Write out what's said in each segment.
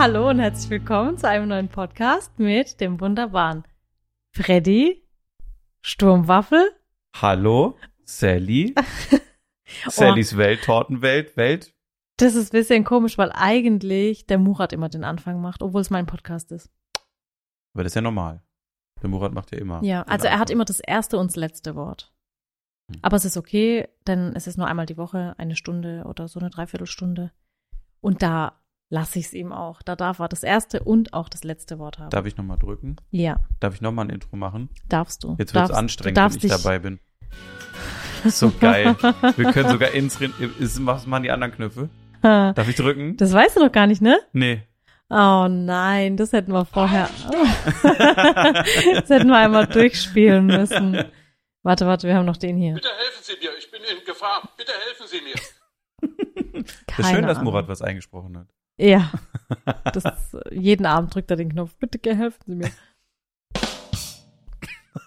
Hallo und herzlich willkommen zu einem neuen Podcast mit dem wunderbaren Freddy, Sturmwaffel. Hallo, Sally. Sallys Welt, Tortenwelt, Welt. Das ist ein bisschen komisch, weil eigentlich der Murat immer den Anfang macht, obwohl es mein Podcast ist. Aber das ist ja normal. Der Murat macht ja immer. Ja, also er hat immer das erste und das letzte Wort. Hm. Aber es ist okay, denn es ist nur einmal die Woche, eine Stunde oder so eine Dreiviertelstunde. Und da lasse ich es ihm auch. Da darf er das erste und auch das letzte Wort haben. Darf ich nochmal drücken? ja, Darf ich nochmal ein Intro machen? darfst du. Jetzt wird es Darfst- anstrengend, du wenn ich dich, dabei bin. So geil. Wir können sogar ins Rin- ist- Was machen die anderen Knöpfe? Darf ich drücken? Das weißt du doch gar nicht, ne? Nee. Oh nein, das hätten wir vorher. das hätten wir einmal durchspielen müssen. Warte, warte, wir haben noch den hier. Bitte helfen Sie mir, ich bin in Gefahr. Bitte helfen Sie mir. Das ist schön, dass Murat was eingesprochen hat. Ja. Das, jeden Abend drückt er den Knopf. Bitte helfen Sie mir.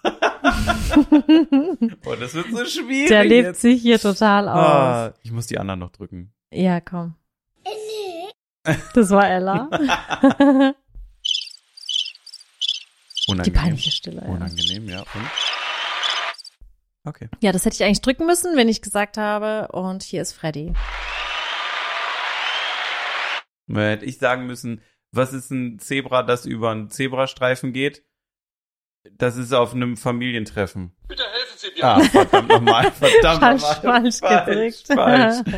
Boah, das wird so schwierig. Der lebt jetzt. sich hier total aus. Ah, ich muss die anderen noch drücken. Ja, komm. Das war Ella. Die Unangenehm. peinliche Stille. Ja. Unangenehm, ja. Und? Okay. ja, das hätte ich eigentlich drücken müssen, wenn ich gesagt habe. Und hier ist Freddy. Hätte ich sagen müssen, was ist ein Zebra, das über einen Zebrastreifen geht? Das ist auf einem Familientreffen. Bitte helfen Sie mir. Ah, verdammt nochmal, verdammt Falsch, nochmal. falsch gedrückt. Falsch.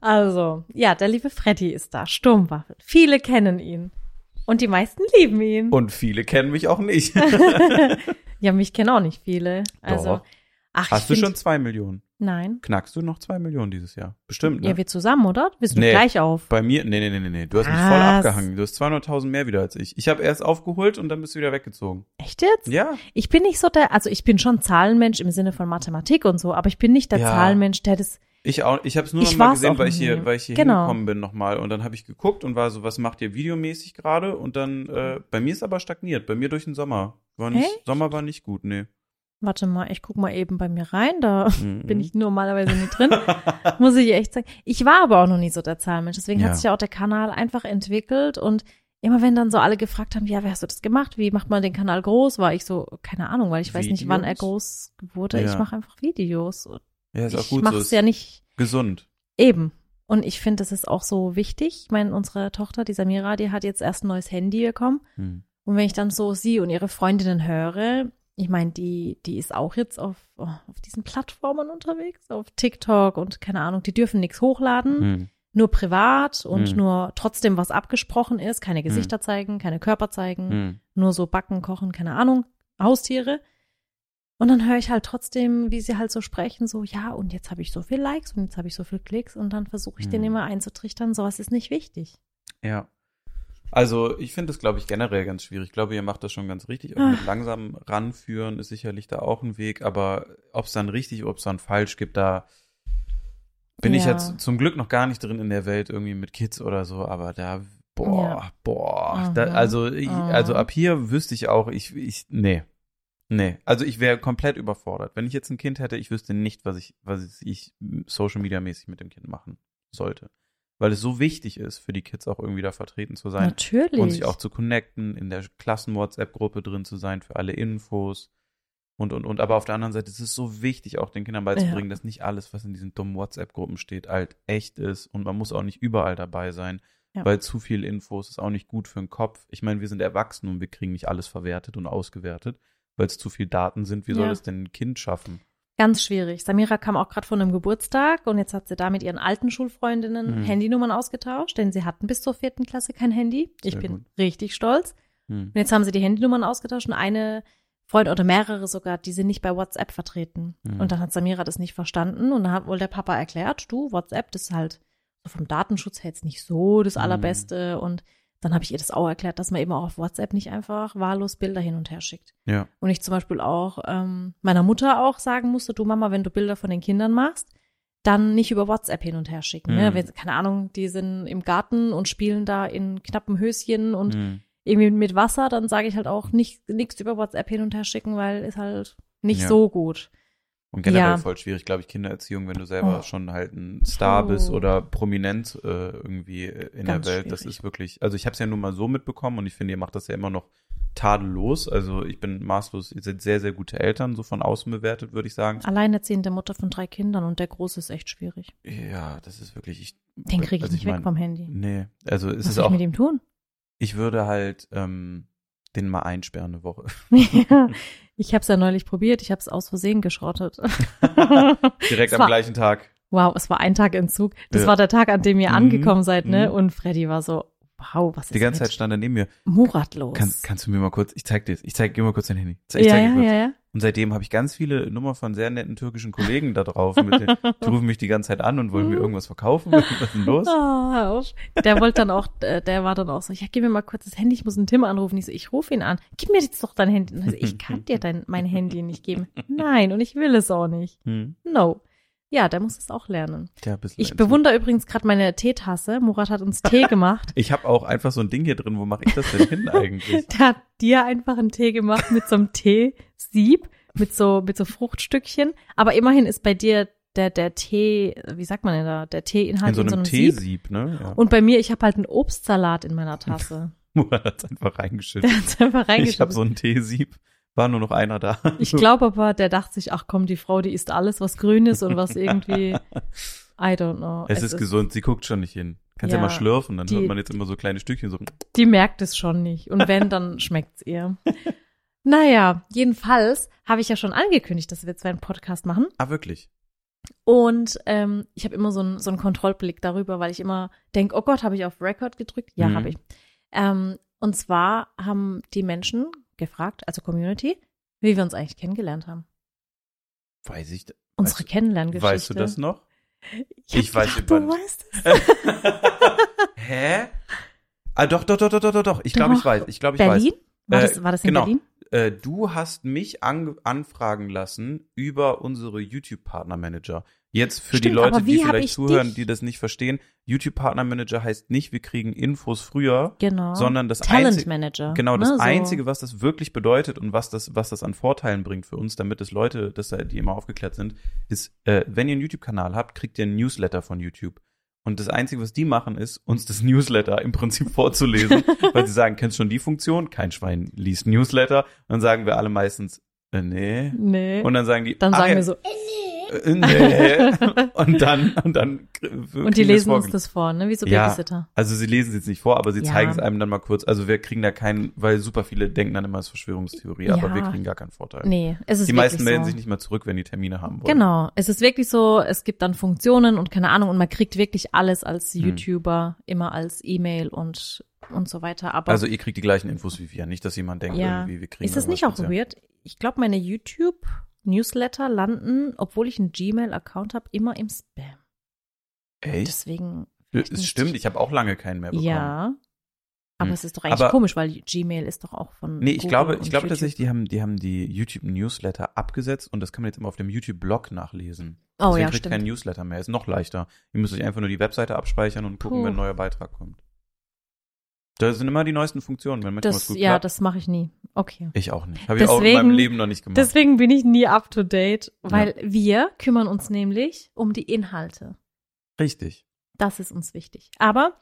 Also, ja, der liebe Freddy ist da. Sturmwaffel. Viele kennen ihn. Und die meisten lieben ihn. Und viele kennen mich auch nicht. ja, mich kennen auch nicht viele. Also, Doch. Ach, Hast du schon zwei Millionen? Nein. Knackst du noch zwei Millionen dieses Jahr? Bestimmt, ne? Ja, wir zusammen, oder? Wir sind Nee. gleich auf. Bei mir, nee, nee, nee, nee, nee. Du hast mich Was? voll abgehangen. Du hast 200.000 mehr wieder als ich. Ich habe erst aufgeholt und dann bist du wieder weggezogen. Echt jetzt? Ja. Ich bin nicht so der, also ich bin schon Zahlenmensch im Sinne von Mathematik und so, aber ich bin nicht der Ja. Zahlenmensch, der das, Ich auch, ich habe es nur Ich noch mal gesehen, weil ich hier, weil ich hier Genau. hingekommen bin nochmal. Und dann habe ich geguckt und war so, was macht ihr videomäßig gerade? Und dann, äh, bei mir ist aber stagniert. Bei mir durch den Sommer. War nicht, Echt? Sommer war nicht gut, nee. Warte mal, ich guck mal eben bei mir rein, da Mhm. bin ich normalerweise nicht drin, muss ich echt sagen. Ich war aber auch noch nie so der Zahlenmensch, deswegen Ja. hat sich ja auch der Kanal einfach entwickelt und immer wenn dann so alle gefragt haben, ja, wie hast du das gemacht? Wie macht man den Kanal groß? War ich so, keine Ahnung, weil ich weiß nicht, wann er Videos? groß wurde. Ja. Ich mache einfach Videos. Ja, ist auch ich gut mache so. es Ist ja nicht gesund. Eben. Und ich finde, das ist auch so wichtig. Ich meine, unsere Tochter, die Samira, die hat jetzt erst ein neues Handy bekommen. Hm. Und wenn ich dann so sie und ihre Freundinnen höre, ich meine, die, die ist auch jetzt auf, oh, auf diesen Plattformen unterwegs, auf TikTok und keine Ahnung, die dürfen nichts hochladen, Hm. nur privat und Hm. nur trotzdem was abgesprochen ist, keine Gesichter zeigen, keine Körper zeigen, Hm. nur so backen, kochen, keine Ahnung, Haustiere. Und dann höre ich halt trotzdem, wie sie halt so sprechen, so, ja, und jetzt habe ich so viel Likes und jetzt habe ich so viel Klicks und dann versuche ich Hm. denen immer einzutrichtern, sowas ist nicht wichtig. Ja. Also ich finde das, glaube ich, generell ganz schwierig. Ich glaube, ihr macht das schon ganz richtig. Auch Ah. mit langsam ranführen ist sicherlich da auch ein Weg. Aber ob es dann richtig, ob es dann falsch gibt, da bin ich Ja. jetzt zum Glück noch gar nicht drin in der Welt irgendwie mit Kids oder so. Aber da, boah, Ja. boah. Da, also, ich, also ab hier wüsste ich auch, ich, ich, nee. Nee, also ich wäre komplett überfordert. Wenn ich jetzt ein Kind hätte, ich wüsste nicht, was ich, was ich Social Media mäßig mit dem Kind machen sollte. Weil es so wichtig ist, für die Kids auch irgendwie da vertreten zu sein. Natürlich. Und sich auch zu connecten, in der Klassen-WhatsApp-Gruppe drin zu sein für alle Infos. Und, und, und. Aber auf der anderen Seite ist es so wichtig, auch den Kindern beizubringen, Ja. dass nicht alles, was in diesen dummen WhatsApp-Gruppen steht, halt echt ist. Und man muss auch nicht überall dabei sein. Ja. Weil zu viel Infos ist auch nicht gut für den Kopf. Ich meine, wir sind erwachsen und wir kriegen nicht alles verwertet und ausgewertet, weil es zu viel Daten sind. Wie soll Ja. es denn ein Kind schaffen? Ganz schwierig. Samira kam auch gerade von einem Geburtstag und jetzt hat sie da mit ihren alten Schulfreundinnen Mhm. Handynummern ausgetauscht, denn sie hatten bis zur vierten Klasse kein Handy. Ich Sehr bin gut. richtig stolz. Hm. Und jetzt haben sie die Handynummern ausgetauscht und eine Freund oder mehrere sogar, die sind nicht bei WhatsApp vertreten. Mhm. Und dann hat Samira das nicht verstanden und dann hat wohl der Papa erklärt, du, WhatsApp, das ist halt so vom Datenschutz her jetzt nicht so das Mhm. Allerbeste. Und dann habe ich ihr das auch erklärt, dass man eben auch auf WhatsApp nicht einfach wahllos Bilder hin und her schickt. Ja. Und ich zum Beispiel auch ähm, meiner Mutter auch sagen musste, du Mama, wenn du Bilder von den Kindern machst, dann nicht über WhatsApp hin und her schicken. Ne? Mhm. Wenn, keine Ahnung, die sind im Garten und spielen da in knappen Höschen und Hm. irgendwie mit Wasser, dann sage ich halt auch nicht nichts über WhatsApp hin und her schicken, weil ist halt nicht Ja. so gut. Und generell Ja. voll schwierig, glaube ich, Kindererziehung, wenn du selber Oh. schon halt ein Star Oh. bist oder prominent äh, irgendwie in Ganz der Welt. Das schwierig. ist wirklich, also ich habe es ja nur mal so mitbekommen und ich finde, ihr macht das ja immer noch tadellos. Also ich bin maßlos, ihr seid sehr, sehr gute Eltern, so von außen bewertet, würde ich sagen. Alleinerziehende Mutter von drei Kindern und der Große ist echt schwierig. Ja, das ist wirklich, ich. Den kriege ich also nicht weg mein, vom Handy. Nee, also es Was ist soll ich auch, mit ihm tun? ich würde halt ähm, den mal einsperren eine Woche. Ja, ich habe es ja neulich probiert. Ich habe es aus Versehen geschrottet. Direkt Es am war- gleichen Tag. Wow, es war ein Tag Entzug. Das Ja. war der Tag, an dem ihr Mhm, angekommen seid, ne? mhm. Und Freddy war so, wow, was ist Die ganze mit Zeit stand er neben mir. Murat los? Kann, kannst du mir mal kurz, ich zeig dir, ich zeig, gib mal kurz dein Handy. Ich zeig ja, dir ja, kurz. ja, ja. Und seitdem habe ich ganz viele Nummer von sehr netten türkischen Kollegen da drauf. Mit den, die rufen mich die ganze Zeit an und wollen mir irgendwas verkaufen. Was ist denn los? Auf. Der wollte dann auch, äh, der war dann auch so, ja, gib mir mal kurz das Handy, ich muss einen Tim anrufen. Ich so, ich rufe ihn an. Gib mir jetzt doch dein Handy. Und er so, ich kann dir dein, mein Handy nicht geben. Nein, und ich will es auch nicht. Hm. No. Ja, der muss es auch lernen. Ja, ein bisschen Ich bewundere übrigens gerade meine Teetasse. Murat hat uns Tee gemacht. Ich habe auch einfach so ein Ding hier drin. Wo mache ich das denn hin eigentlich? Der hat dir einfach einen Tee gemacht mit so einem Teesieb, mit so, mit so Fruchtstückchen. Aber immerhin ist bei dir der, der Tee, wie sagt man denn da, der Teeinhalt In so einem Sieb. Teesieb, ne? Ja. Und bei mir, ich habe halt einen Obstsalat in meiner Tasse. Murat hat's einfach reingeschüttet. Der hat's einfach Ich habe reingeschüttet. so ein Teesieb. War nur noch einer da. Ich glaube aber, der dachte sich, ach komm, die Frau, die isst alles, was grün ist und was irgendwie, I don't know. Es, ist, gesund, sie guckt schon nicht hin. Kannst ja, Ja, mal schlürfen, dann die- hört man jetzt immer so kleine Stückchen so. Die merkt es schon nicht. Und wenn, dann schmeckt's ihr. Naja, jedenfalls habe ich ja schon angekündigt, dass wir jetzt einen Podcast machen. Ah, wirklich? Und ähm, ich habe immer so einen so einen Kontrollblick darüber, weil ich immer denke, oh Gott, habe ich auf Record gedrückt? Ja, Mhm. habe ich. Ähm, und zwar haben die Menschen gefragt, also Community, wie wir uns eigentlich kennengelernt haben. Weiß ich. Unsere Weißt- Kennenlerngeschichte. Weißt du das noch? Ich, Ich weiß gedacht, über- du weißt es. Hä? Ah, doch, doch, doch, doch, doch, doch. Ich glaube, ich weiß. Ich glaube, ich weiß. Berlin? War, Äh, das, war das in genau. Berlin? Äh, du hast mich an, anfragen lassen über unsere YouTube-Partner-Manager. Jetzt für die Stimmt, Leute, aber wie die vielleicht ich zuhören, dich- die das nicht verstehen. YouTube-Partner-Manager heißt nicht, wir kriegen Infos früher, Genau. sondern das Talent einzige, Manager. genau, das ne, so. einzige, was das wirklich bedeutet und was das, was das an Vorteilen bringt für uns, damit es Leute, dass da- die immer aufgeklärt sind, ist, äh, wenn ihr einen YouTube-Kanal habt, kriegt ihr einen Newsletter von YouTube. Und das Einzige, was die machen, ist, uns das Newsletter im Prinzip vorzulesen, weil sie sagen, kennst schon die Funktion? Kein Schwein liest Newsletter. Und dann sagen wir alle meistens, äh, nee. Nee. Und dann sagen die, dann sagen ja, wir so, äh, nee. Und dann, und dann. äh, und die lesen uns das vor, ne? Wie so Ja. Babysitter. Also sie lesen es jetzt nicht vor, aber sie Ja. zeigen es einem dann mal kurz. Also wir kriegen da keinen, weil super viele denken dann immer, es ist Verschwörungstheorie, aber Ja. wir kriegen gar keinen Vorteil. Nee, es ist die meisten melden so. sich nicht mal zurück, wenn die Termine haben wollen. Genau. Es ist wirklich so, es gibt dann Funktionen und keine Ahnung und man kriegt wirklich alles als Hm. YouTuber, immer als E-Mail und, und so weiter. Aber Also ihr kriegt die gleichen Infos wie wir. Nicht, dass jemand denkt, Ja. irgendwie, wir kriegen ist das nicht auch weird? Ich glaube, meine YouTube-Newsletter landen, obwohl ich einen Gmail-Account habe, immer im Spam. Echt? Deswegen. Es nicht. stimmt, ich habe auch lange keinen mehr bekommen. Ja. Aber Hm. es ist doch eigentlich Aber- komisch, weil Gmail ist doch auch von. Nee, ich Google glaube, ich glaube YouTube. tatsächlich, die haben, die haben die YouTube-Newsletter abgesetzt und das kann man jetzt immer auf dem YouTube-Blog nachlesen. Oh Deswegen ja, kriegt stimmt. kein Newsletter mehr. Ist noch leichter. Ihr müsst euch einfach nur die Webseite abspeichern und gucken, Puh. wenn ein neuer Beitrag kommt. Da sind immer die neuesten Funktionen, wenn manchmal was Das, gut ja, klappt. das mache ich nie. Okay. ich auch nicht. Habe ich auch in meinem Leben noch nicht gemacht. Deswegen bin ich nie up to date, weil wir kümmern uns nämlich um die Inhalte. Richtig. Das ist uns wichtig. Aber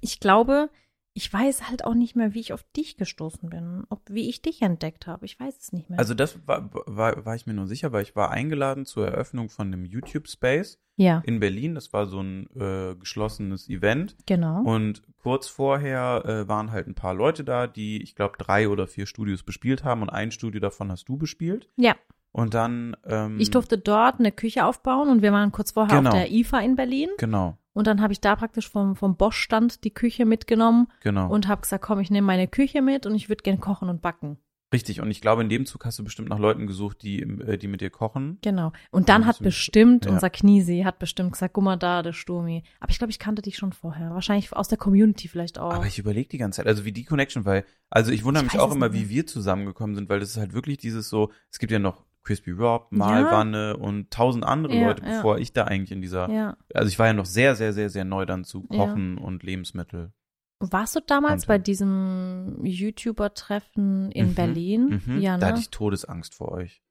ich glaube, ich weiß halt auch nicht mehr, wie ich auf dich gestoßen bin, ob wie ich dich entdeckt habe. Ich weiß es nicht mehr. Also das war, war, war ich mir nur sicher, weil ich war eingeladen zur Eröffnung von einem YouTube-Space ja, in Berlin. Das war so ein äh, geschlossenes Event. genau. Und kurz vorher äh, waren halt ein paar Leute da, die, ich glaube, drei oder vier Studios bespielt haben und ein Studio davon hast du bespielt. Ja. Und dann. Ähm, Ich durfte dort eine Küche aufbauen und wir waren kurz vorher Genau. auf der IFA in Berlin. Genau, Und dann habe ich da praktisch vom, vom Bosch-Stand die Küche mitgenommen genau. und habe gesagt, komm, ich nehme meine Küche mit und ich würde gern kochen und backen. Richtig. Und ich glaube, in dem Zug hast du bestimmt nach Leuten gesucht, die, äh, die mit dir kochen. Genau. Und dann Ja, hat bestimmt, ja. unser Knisi hat bestimmt gesagt, guck mal da, der Sturmi. Aber ich glaube, ich kannte dich schon vorher. Wahrscheinlich aus der Community vielleicht auch. Aber ich überlege die ganze Zeit, also wie die Connection, weil, also ich wundere Ich mich auch immer, wie wir zusammengekommen sind, weil das ist halt wirklich dieses so, es gibt ja noch Crispy Rob, Malwanne und tausend andere Ja, Leute, ja. bevor ich da eigentlich in dieser, ja. also ich war ja noch sehr, sehr, sehr, sehr neu dann zu Ja. Kochen und Lebensmittel. Warst du damals Content. bei diesem YouTuber-Treffen in Mhm, Berlin? Mhm. Ja, Da ne? hatte ich Todesangst vor euch.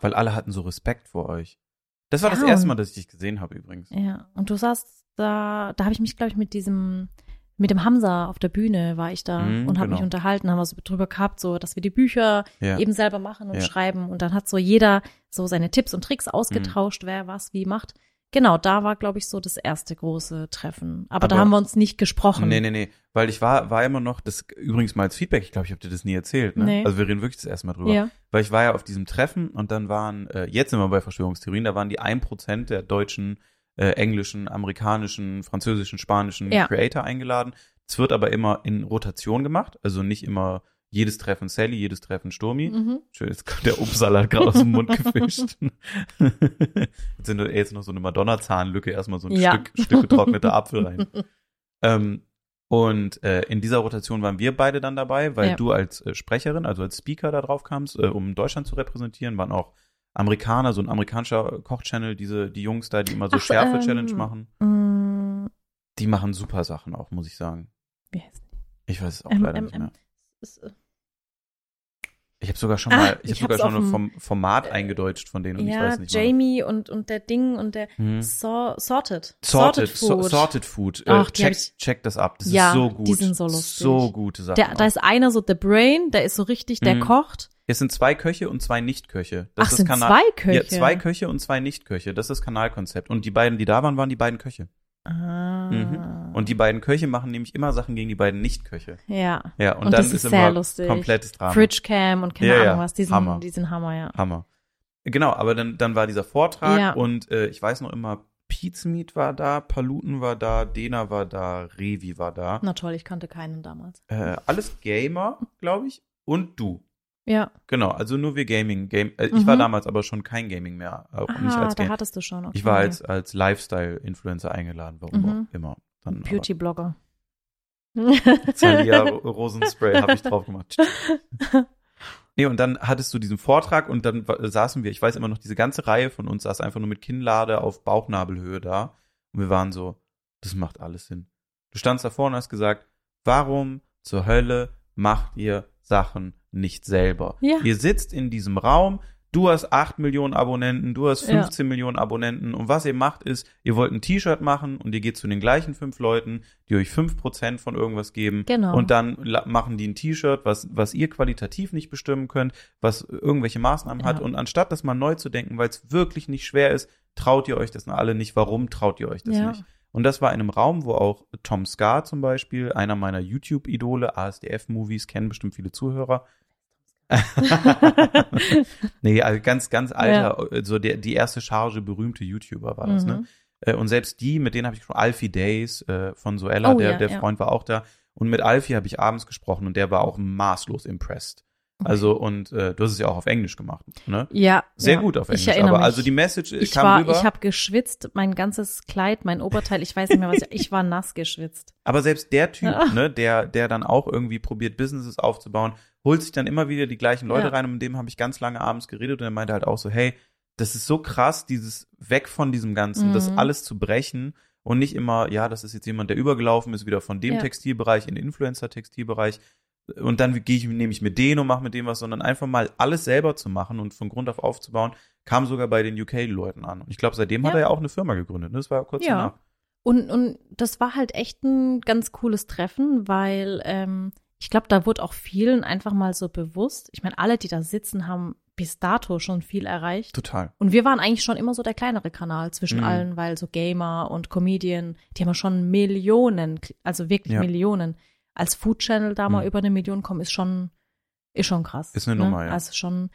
Weil alle hatten so Respekt vor euch. Das war das Ja, erste Mal, dass ich dich gesehen habe übrigens. Ja, und du saßt da, da habe ich mich, glaube ich, mit diesem, mit dem Hamza auf der Bühne war ich da Mhm, und habe genau. mich unterhalten, haben wir so drüber gehabt, so, dass wir die Bücher Ja. eben selber machen und Ja. schreiben und dann hat so jeder so seine Tipps und Tricks ausgetauscht, wer was wie macht. Genau, da war, glaube ich, so das erste große Treffen. Aber, da Aber- haben wir uns nicht gesprochen. Nee, nee, nee. Weil ich war, war immer noch, das übrigens mal als Feedback, ich glaube, ich habe dir das nie erzählt, ne? Nee. Also wir reden wirklich das erste Mal drüber. Ja. Weil ich war ja auf diesem Treffen und dann waren, äh, jetzt sind wir bei Verschwörungstheorien, da waren die 1% der deutschen, äh, englischen, amerikanischen, französischen, spanischen Ja. Creator eingeladen. Es wird aber immer in Rotation gemacht, also nicht immer jedes Treffen Sally, jedes Treffen Sturmi. Mhm. Schön, jetzt kommt der Obstsalat gerade aus dem Mund gefischt. jetzt sind jetzt noch so eine Madonna-Zahnlücke, erstmal so ein Ja. Stück, Stück getrockneter Apfel rein. Ähm, und äh, in dieser Rotation waren wir beide dann dabei, weil Ja. du als äh, Sprecherin, also als Speaker da drauf kamst, äh, um Deutschland zu repräsentieren, waren auch Amerikaner, so ein amerikanischer Kochchannel, diese die Jungs da, die immer so Ach, Schärfe-Challenge ähm, machen. Mm, Die machen super Sachen auch, muss ich sagen. wie heißt Ich weiß es auch Ähm, leider nicht mehr. Ist, äh, Ich habe sogar schon Ah, mal, ich, ich habe sogar schon Form Format eingedeutscht von denen und ich ja, weiß nicht mal. Jamie und, und der Ding und der Hm. so, Sorted. Sorted, Food. so, sorted Food. Ach, äh, die hab check, ich- check das ab. Das Ja, ist so gut. die sind so lustig. So gute Sachen. Der, da ist einer so the brain, der ist so richtig, der Mhm. kocht. Es sind zwei Köche und zwei Nichtköche. Das Ach, ist sind Kanal zwei Köche? Ja, zwei Köche und zwei Nichtköche. Das ist das Kanalkonzept. Und die beiden, die da waren, waren die beiden Köche. Ah. Mhm. Und die beiden Köche machen nämlich immer Sachen gegen die beiden Nichtköche. ja. Ja, und, Und dann das ist ist sehr immer lustig. komplettes Drama. Fridgecam und keine Ja, ja, Ahnung was. Die sind, Hammer. die sind Hammer, ja. Hammer. Genau, aber dann, dann war dieser Vortrag Ja. und äh, ich weiß noch immer, Pizmeat war da, Paluten war da, Dena war da, Revi war da. Na toll, ich kannte keinen damals. Äh, alles Gamer, glaube ich. Und du. Ja. Genau, also nur wir Gaming. Game, äh, Ich war Mhm. damals aber schon kein Gaming mehr. Auch nicht Ah, als da hattest du schon. Okay. Ich war als, als Lifestyle-Influencer eingeladen, warum Mhm. auch immer. Beauty-Blogger. Thalia Rosenspray habe ich drauf gemacht. Nee, und dann hattest du diesen Vortrag und dann saßen wir, ich weiß immer noch, diese ganze Reihe von uns saß einfach nur mit Kinnlade auf Bauchnabelhöhe da. Und wir waren so, das macht alles Sinn. Du standst davor und hast gesagt, warum zur Hölle macht ihr Sachen nicht selber? Ja. Ihr sitzt in diesem Raum, du hast 8 Millionen Abonnenten, du hast Ja. 15 Millionen Abonnenten und was ihr macht ist, ihr wollt ein T-Shirt machen und ihr geht zu den gleichen fünf Leuten, die euch 5% von irgendwas geben Genau. und dann machen die ein T-Shirt, was, was ihr qualitativ nicht bestimmen könnt, was irgendwelche Maßnahmen hat Ja. und anstatt das mal neu zu denken, weil es wirklich nicht schwer ist, traut ihr euch das alle nicht. Warum traut ihr euch das Ja. nicht? Und das war in einem Raum, wo auch Tom Scar zum Beispiel, einer meiner YouTube-Idole, ASDF-Movies, kennen bestimmt viele Zuhörer. nee, also ganz, ganz alter, so der, die erste Charge berühmte YouTuber war das, Mhm. ne? Und selbst die, mit denen habe ich schon Alfie Days äh, von Soella, Oh, der, ja, der ja. Freund war auch da. Und mit Alfie habe ich abends gesprochen und der war auch maßlos impressed. Also, und äh, du hast es ja auch auf Englisch gemacht, ne? Ja. Sehr ja. gut auf Ich Englisch. erinnere Aber mich. also die Message äh, ich kam war, rüber. ich habe geschwitzt, mein ganzes Kleid, mein Oberteil, ich weiß nicht mehr was, ich, ich war nass geschwitzt. Aber selbst der Typ, Ja. ne, der, der dann auch irgendwie probiert, Businesses aufzubauen, holt sich dann immer wieder die gleichen Leute Ja. rein und mit dem habe ich ganz lange abends geredet und er meinte halt auch so, hey, das ist so krass, dieses weg von diesem Ganzen, das Mhm. alles zu brechen und nicht immer, ja, das ist jetzt jemand, der übergelaufen ist, wieder von dem. Textilbereich in den Influencer-Textilbereich und dann gehe ich, nehme ich mir den und mache mit dem was, sondern einfach mal alles selber zu machen und von Grund auf aufzubauen, kam sogar bei den UK-Leuten an. Und ich glaube, seitdem hat Ja. er ja auch eine Firma gegründet. Ne? Das war kurz Ja. danach. Und, und das war halt echt ein ganz cooles Treffen, weil ähm, ich glaube, da wurde auch vielen einfach mal so bewusst. Ich meine, alle, die da sitzen, haben bis dato schon viel erreicht. Total. Und wir waren eigentlich schon immer so der kleinere Kanal zwischen Mhm. allen, weil so Gamer und Comedian, die haben ja schon Millionen, also wirklich Ja. Millionen. Als Food Channel da mal Mhm. über eine Million kommen, ist schon, ist schon krass. Ist eine Nummer, ja. Also schon.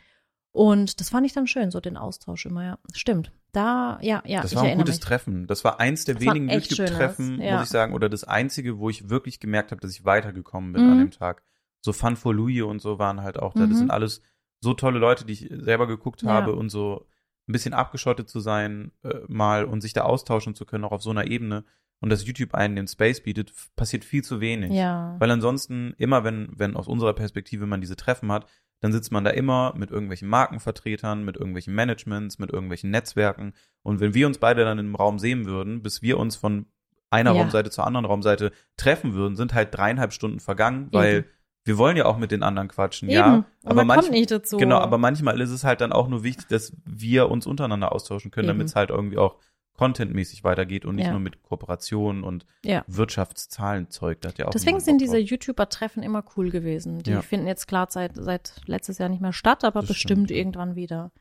Und das fand ich dann schön, so den Austausch immer, ja. Stimmt. Da, ja, ja, Das war ein gutes mich. Treffen. Das war eins der Das wenigen YouTube-Treffen, ja. muss ich sagen, oder das einzige, wo ich wirklich gemerkt habe, dass ich weitergekommen bin Mhm. an dem Tag. So Fun for Louis und so waren halt auch da. Das Mhm. sind alles so tolle Leute, die ich selber geguckt Ja. habe und so ein bisschen abgeschottet zu sein äh, mal und sich da austauschen zu können, auch auf so einer Ebene. Und dass YouTube einen den Space bietet, passiert viel zu wenig. Ja. Weil ansonsten, immer wenn, wenn aus unserer Perspektive man diese Treffen hat, dann sitzt man da immer mit irgendwelchen Markenvertretern, mit irgendwelchen Managements, mit irgendwelchen Netzwerken. Und wenn wir uns beide dann im Raum sehen würden, bis wir uns von einer Ja. Raumseite zur anderen Raumseite treffen würden, sind halt dreieinhalb Stunden vergangen, weil Eben. wir wollen ja auch mit den anderen quatschen, Eben. ja. Und Aber man kommt nicht dazu. Genau, aber manchmal ist es halt dann auch nur wichtig, dass wir uns untereinander austauschen können, damit es halt irgendwie auch contentmäßig weitergeht und nicht Ja. nur mit Kooperationen und Ja. Wirtschaftszahlenzeug. Das hat ja auch Deswegen sind diese. YouTuber-Treffen immer cool gewesen. Die Ja. finden jetzt klar seit, seit letztes Jahr nicht mehr statt, aber Das bestimmt stimmt, irgendwann wieder.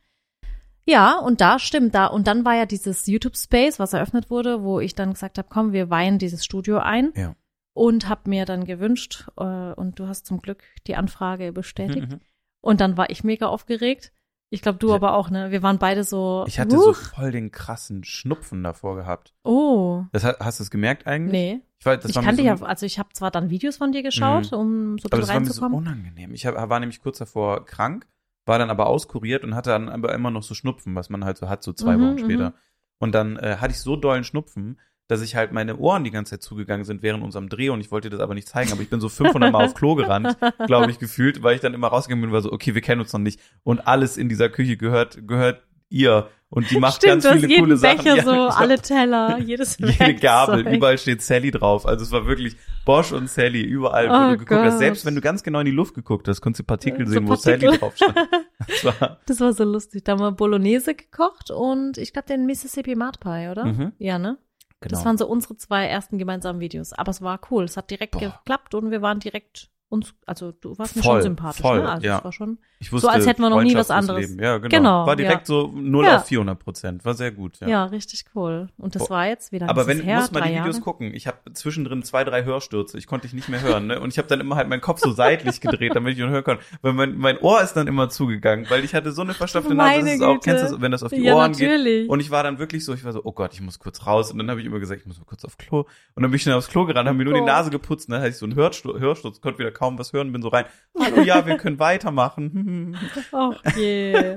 Ja, und da stimmt da. Und dann war ja dieses YouTube-Space, was eröffnet wurde, wo ich dann gesagt habe, komm, wir weihen dieses Studio ein. Ja. Und habe mir dann gewünscht, äh, und du hast zum Glück die Anfrage bestätigt. Mhm. Und dann war ich mega aufgeregt. Ich glaube, du aber auch, ne? Wir waren beide so. Ich hatte so "Huch." voll den krassen Schnupfen davor gehabt. Oh. Das, hast du es gemerkt eigentlich? Nee. Ich, weiß, das ich war kannte so, ja, also ich habe zwar dann Videos von dir geschaut, Mhm. um so Aber das bisschen war mir so reinzukommen. unangenehm. Ich hab, war nämlich kurz davor krank, war dann aber auskuriert und hatte dann aber immer noch so Schnupfen, was man halt so hat, so zwei Mhm, Wochen später. mhm. Und dann äh, hatte ich so dollen Schnupfen, dass ich halt meine Ohren die ganze Zeit zugegangen sind während unserem Dreh und ich wollte dir das aber nicht zeigen, aber ich bin so 500 Mal auf Klo gerannt, glaube ich, gefühlt, weil ich dann immer rausgegangen bin und war so, okay, wir kennen uns noch nicht und alles in dieser Küche gehört, gehört ihr und die macht Stimmt, ganz hast viele jeden coole Sachen. Becher Ja, so, ich hab alle Teller, jedes jede Gabel, Werkzeug. überall steht Sally drauf. Also es war wirklich Bosch und Sally, überall, wo Oh du geguckt hast. Gott. Selbst wenn du ganz genau in die Luft geguckt hast, konntest du Partikel So sehen, wo Partikel. Sally drauf stand. Das war, Das war so lustig. Da haben wir Bolognese gekocht und ich glaube den Mississippi Mud Pie, oder? Mhm. Ja, ne? Genau. Das waren so unsere zwei ersten gemeinsamen Videos. Aber es war cool. Es hat direkt Boah. geklappt und wir waren direkt uns, also du warst mir Voll, schon sympathisch, voll, ne? Also ja. es war schon. ich wusste, so als hätten wir noch nie was anderes. Leben. Ja, genau. Genau, War direkt ja. so 0 Ja. auf 400 Prozent. War sehr gut. Ja. Ja, richtig cool. Und das war jetzt wieder. Aber wenn, du musst mal die Videos gucken. Ich habe zwischendrin zwei, drei Hörstürze. Ich konnte dich nicht mehr hören. Ne? Und ich habe dann immer halt meinen Kopf so seitlich gedreht, damit ich ihn hören konnte. Weil mein, mein Ohr ist dann immer zugegangen, weil ich hatte so eine verstopfte Nase. Das ist auch, kennst du das, wenn das auf die ja, Ohren geht? natürlich. Und ich war dann wirklich so, ich war so, oh Gott, ich muss kurz raus. Und dann habe ich immer gesagt, ich muss mal kurz auf Klo. Und dann bin ich schnell aufs Klo gerannt, habe mir nur die Gott. Nase geputzt. Ne? Hatte ich so einen Hörsturz, konnte wieder kaum was hören, bin so rein. Hallo, ja, wir können weitermachen. Ach je.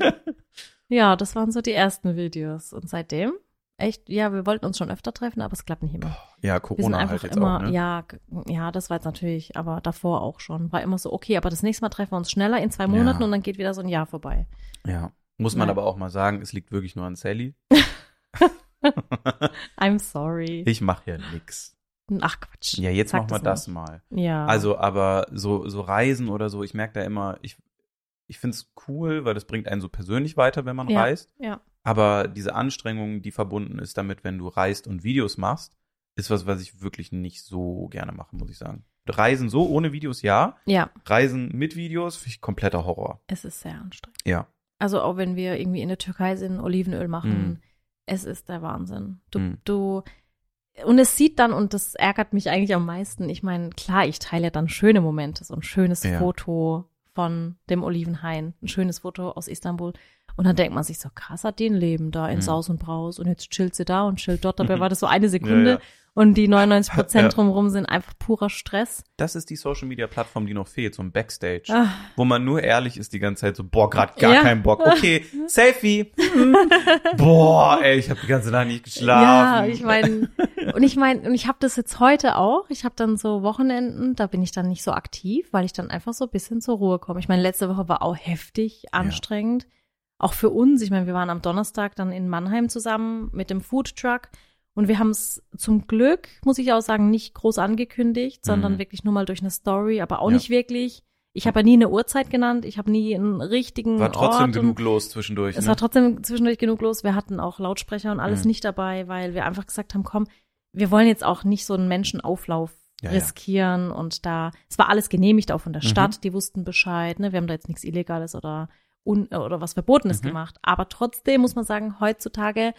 ja, das waren so die ersten Videos. Und seitdem, echt, ja, wir wollten uns schon öfter treffen, aber es klappt nicht immer. ja, Corona einfach halt jetzt immer, auch, ne? ja, ja, das war jetzt natürlich, aber davor auch schon. War immer so, okay, aber das nächste Mal treffen wir uns schneller in zwei Ja. Monaten und dann geht wieder so ein Jahr vorbei. Ja. Muss man Nein. aber auch mal sagen, es liegt wirklich nur an Sally. I'm sorry. Ich mache ja nix. Ach Quatsch. Ja, jetzt Sag machen wir das nicht. mal. Ja. Also, aber so, so Reisen oder so, ich merke da immer, ich, ich finde es cool, weil das bringt einen so persönlich weiter, wenn man Ja. reist. ja. Aber diese Anstrengung, die verbunden ist damit, wenn du reist und Videos machst, ist was, was ich wirklich nicht so gerne mache, muss ich sagen. Reisen so ohne Videos, ja. Ja, Reisen mit Videos, finde ich kompletter Horror. es ist sehr anstrengend. Ja. Also auch wenn wir irgendwie in der Türkei sind, Olivenöl machen, Mm. es ist der Wahnsinn. Du, Mm. du, und es sieht dann, und das ärgert mich eigentlich am meisten, ich meine, klar, ich teile dann schöne Momente, so ein schönes Ja. Foto von dem Olivenhain, ein schönes Foto aus Istanbul. Und dann denkt man sich so, krass hat die ein Leben da in Mhm. Saus und Braus und jetzt chillt sie da und chillt dort. Dabei war das so eine Sekunde Ja, ja. Und die 99 Prozent Ja. drumherum sind einfach purer Stress. Das ist die Social Media Plattform, die noch fehlt, so ein Backstage, Ah. wo man nur ehrlich ist die ganze Zeit so, boah, gerade gar Ja. keinen Bock. Okay, Selfie. boah, ey, ich habe die ganze Nacht nicht geschlafen. Ja, ich meine, und ich meine, und ich habe das jetzt heute auch. Ich habe dann so Wochenenden, da bin ich dann nicht so aktiv, weil ich dann einfach so ein bisschen zur Ruhe komme. Ich meine, letzte Woche war auch heftig anstrengend. Auch für uns. Ich meine, wir waren am Donnerstag dann in Mannheim zusammen mit dem Food Truck. Und wir haben es zum Glück, muss ich auch sagen, nicht groß angekündigt, sondern Mhm. wirklich nur mal durch eine Story, aber auch Ja. nicht wirklich. Ich habe ja nie eine Uhrzeit genannt, ich habe nie einen richtigen War trotzdem Ort genug los zwischendurch. es ne? war trotzdem zwischendurch genug los. Wir hatten auch Lautsprecher und alles Mhm. nicht dabei, weil wir einfach gesagt haben, komm, wir wollen jetzt auch nicht so einen Menschenauflauf Ja, ja. riskieren und da, es war alles genehmigt auch von der Mhm. Stadt, die wussten Bescheid, ne? Wir haben da jetzt nichts Illegales oder un, oder was Verbotenes Mhm. gemacht. Aber trotzdem muss man sagen, heutzutage,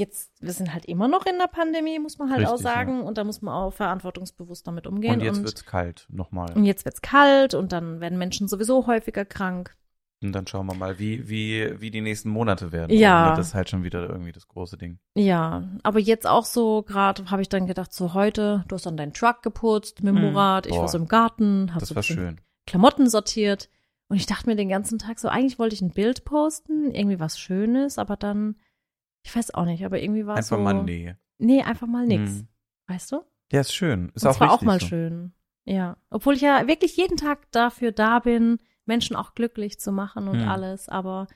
jetzt, wir sind halt immer noch in der Pandemie, muss man halt auch Richtig, ja. sagen, und da muss man auch verantwortungsbewusst damit umgehen. und jetzt und, wird's kalt, nochmal. und jetzt wird's kalt und dann werden Menschen sowieso häufiger krank. Und dann schauen wir mal, wie, wie, wie die nächsten Monate werden. Ja. Das ist halt schon wieder irgendwie das große Ding. Ja, aber jetzt auch so gerade habe ich dann gedacht, so heute, du hast dann deinen Truck geputzt mit Mhm. Murat, ich war so im Garten, habe Das so. Klamotten sortiert und ich dachte mir den ganzen Tag so, eigentlich wollte ich ein Bild posten, irgendwie was Schönes, aber dann, ich weiß auch nicht, aber irgendwie war es Einfach so, mal nee. nee, einfach mal nix, Mhm. weißt du? Ja, ist schön. Ist und auch zwar auch mal so. schön, ja, obwohl ich ja wirklich jeden Tag dafür da bin, Menschen auch glücklich zu machen und Mhm. alles, aber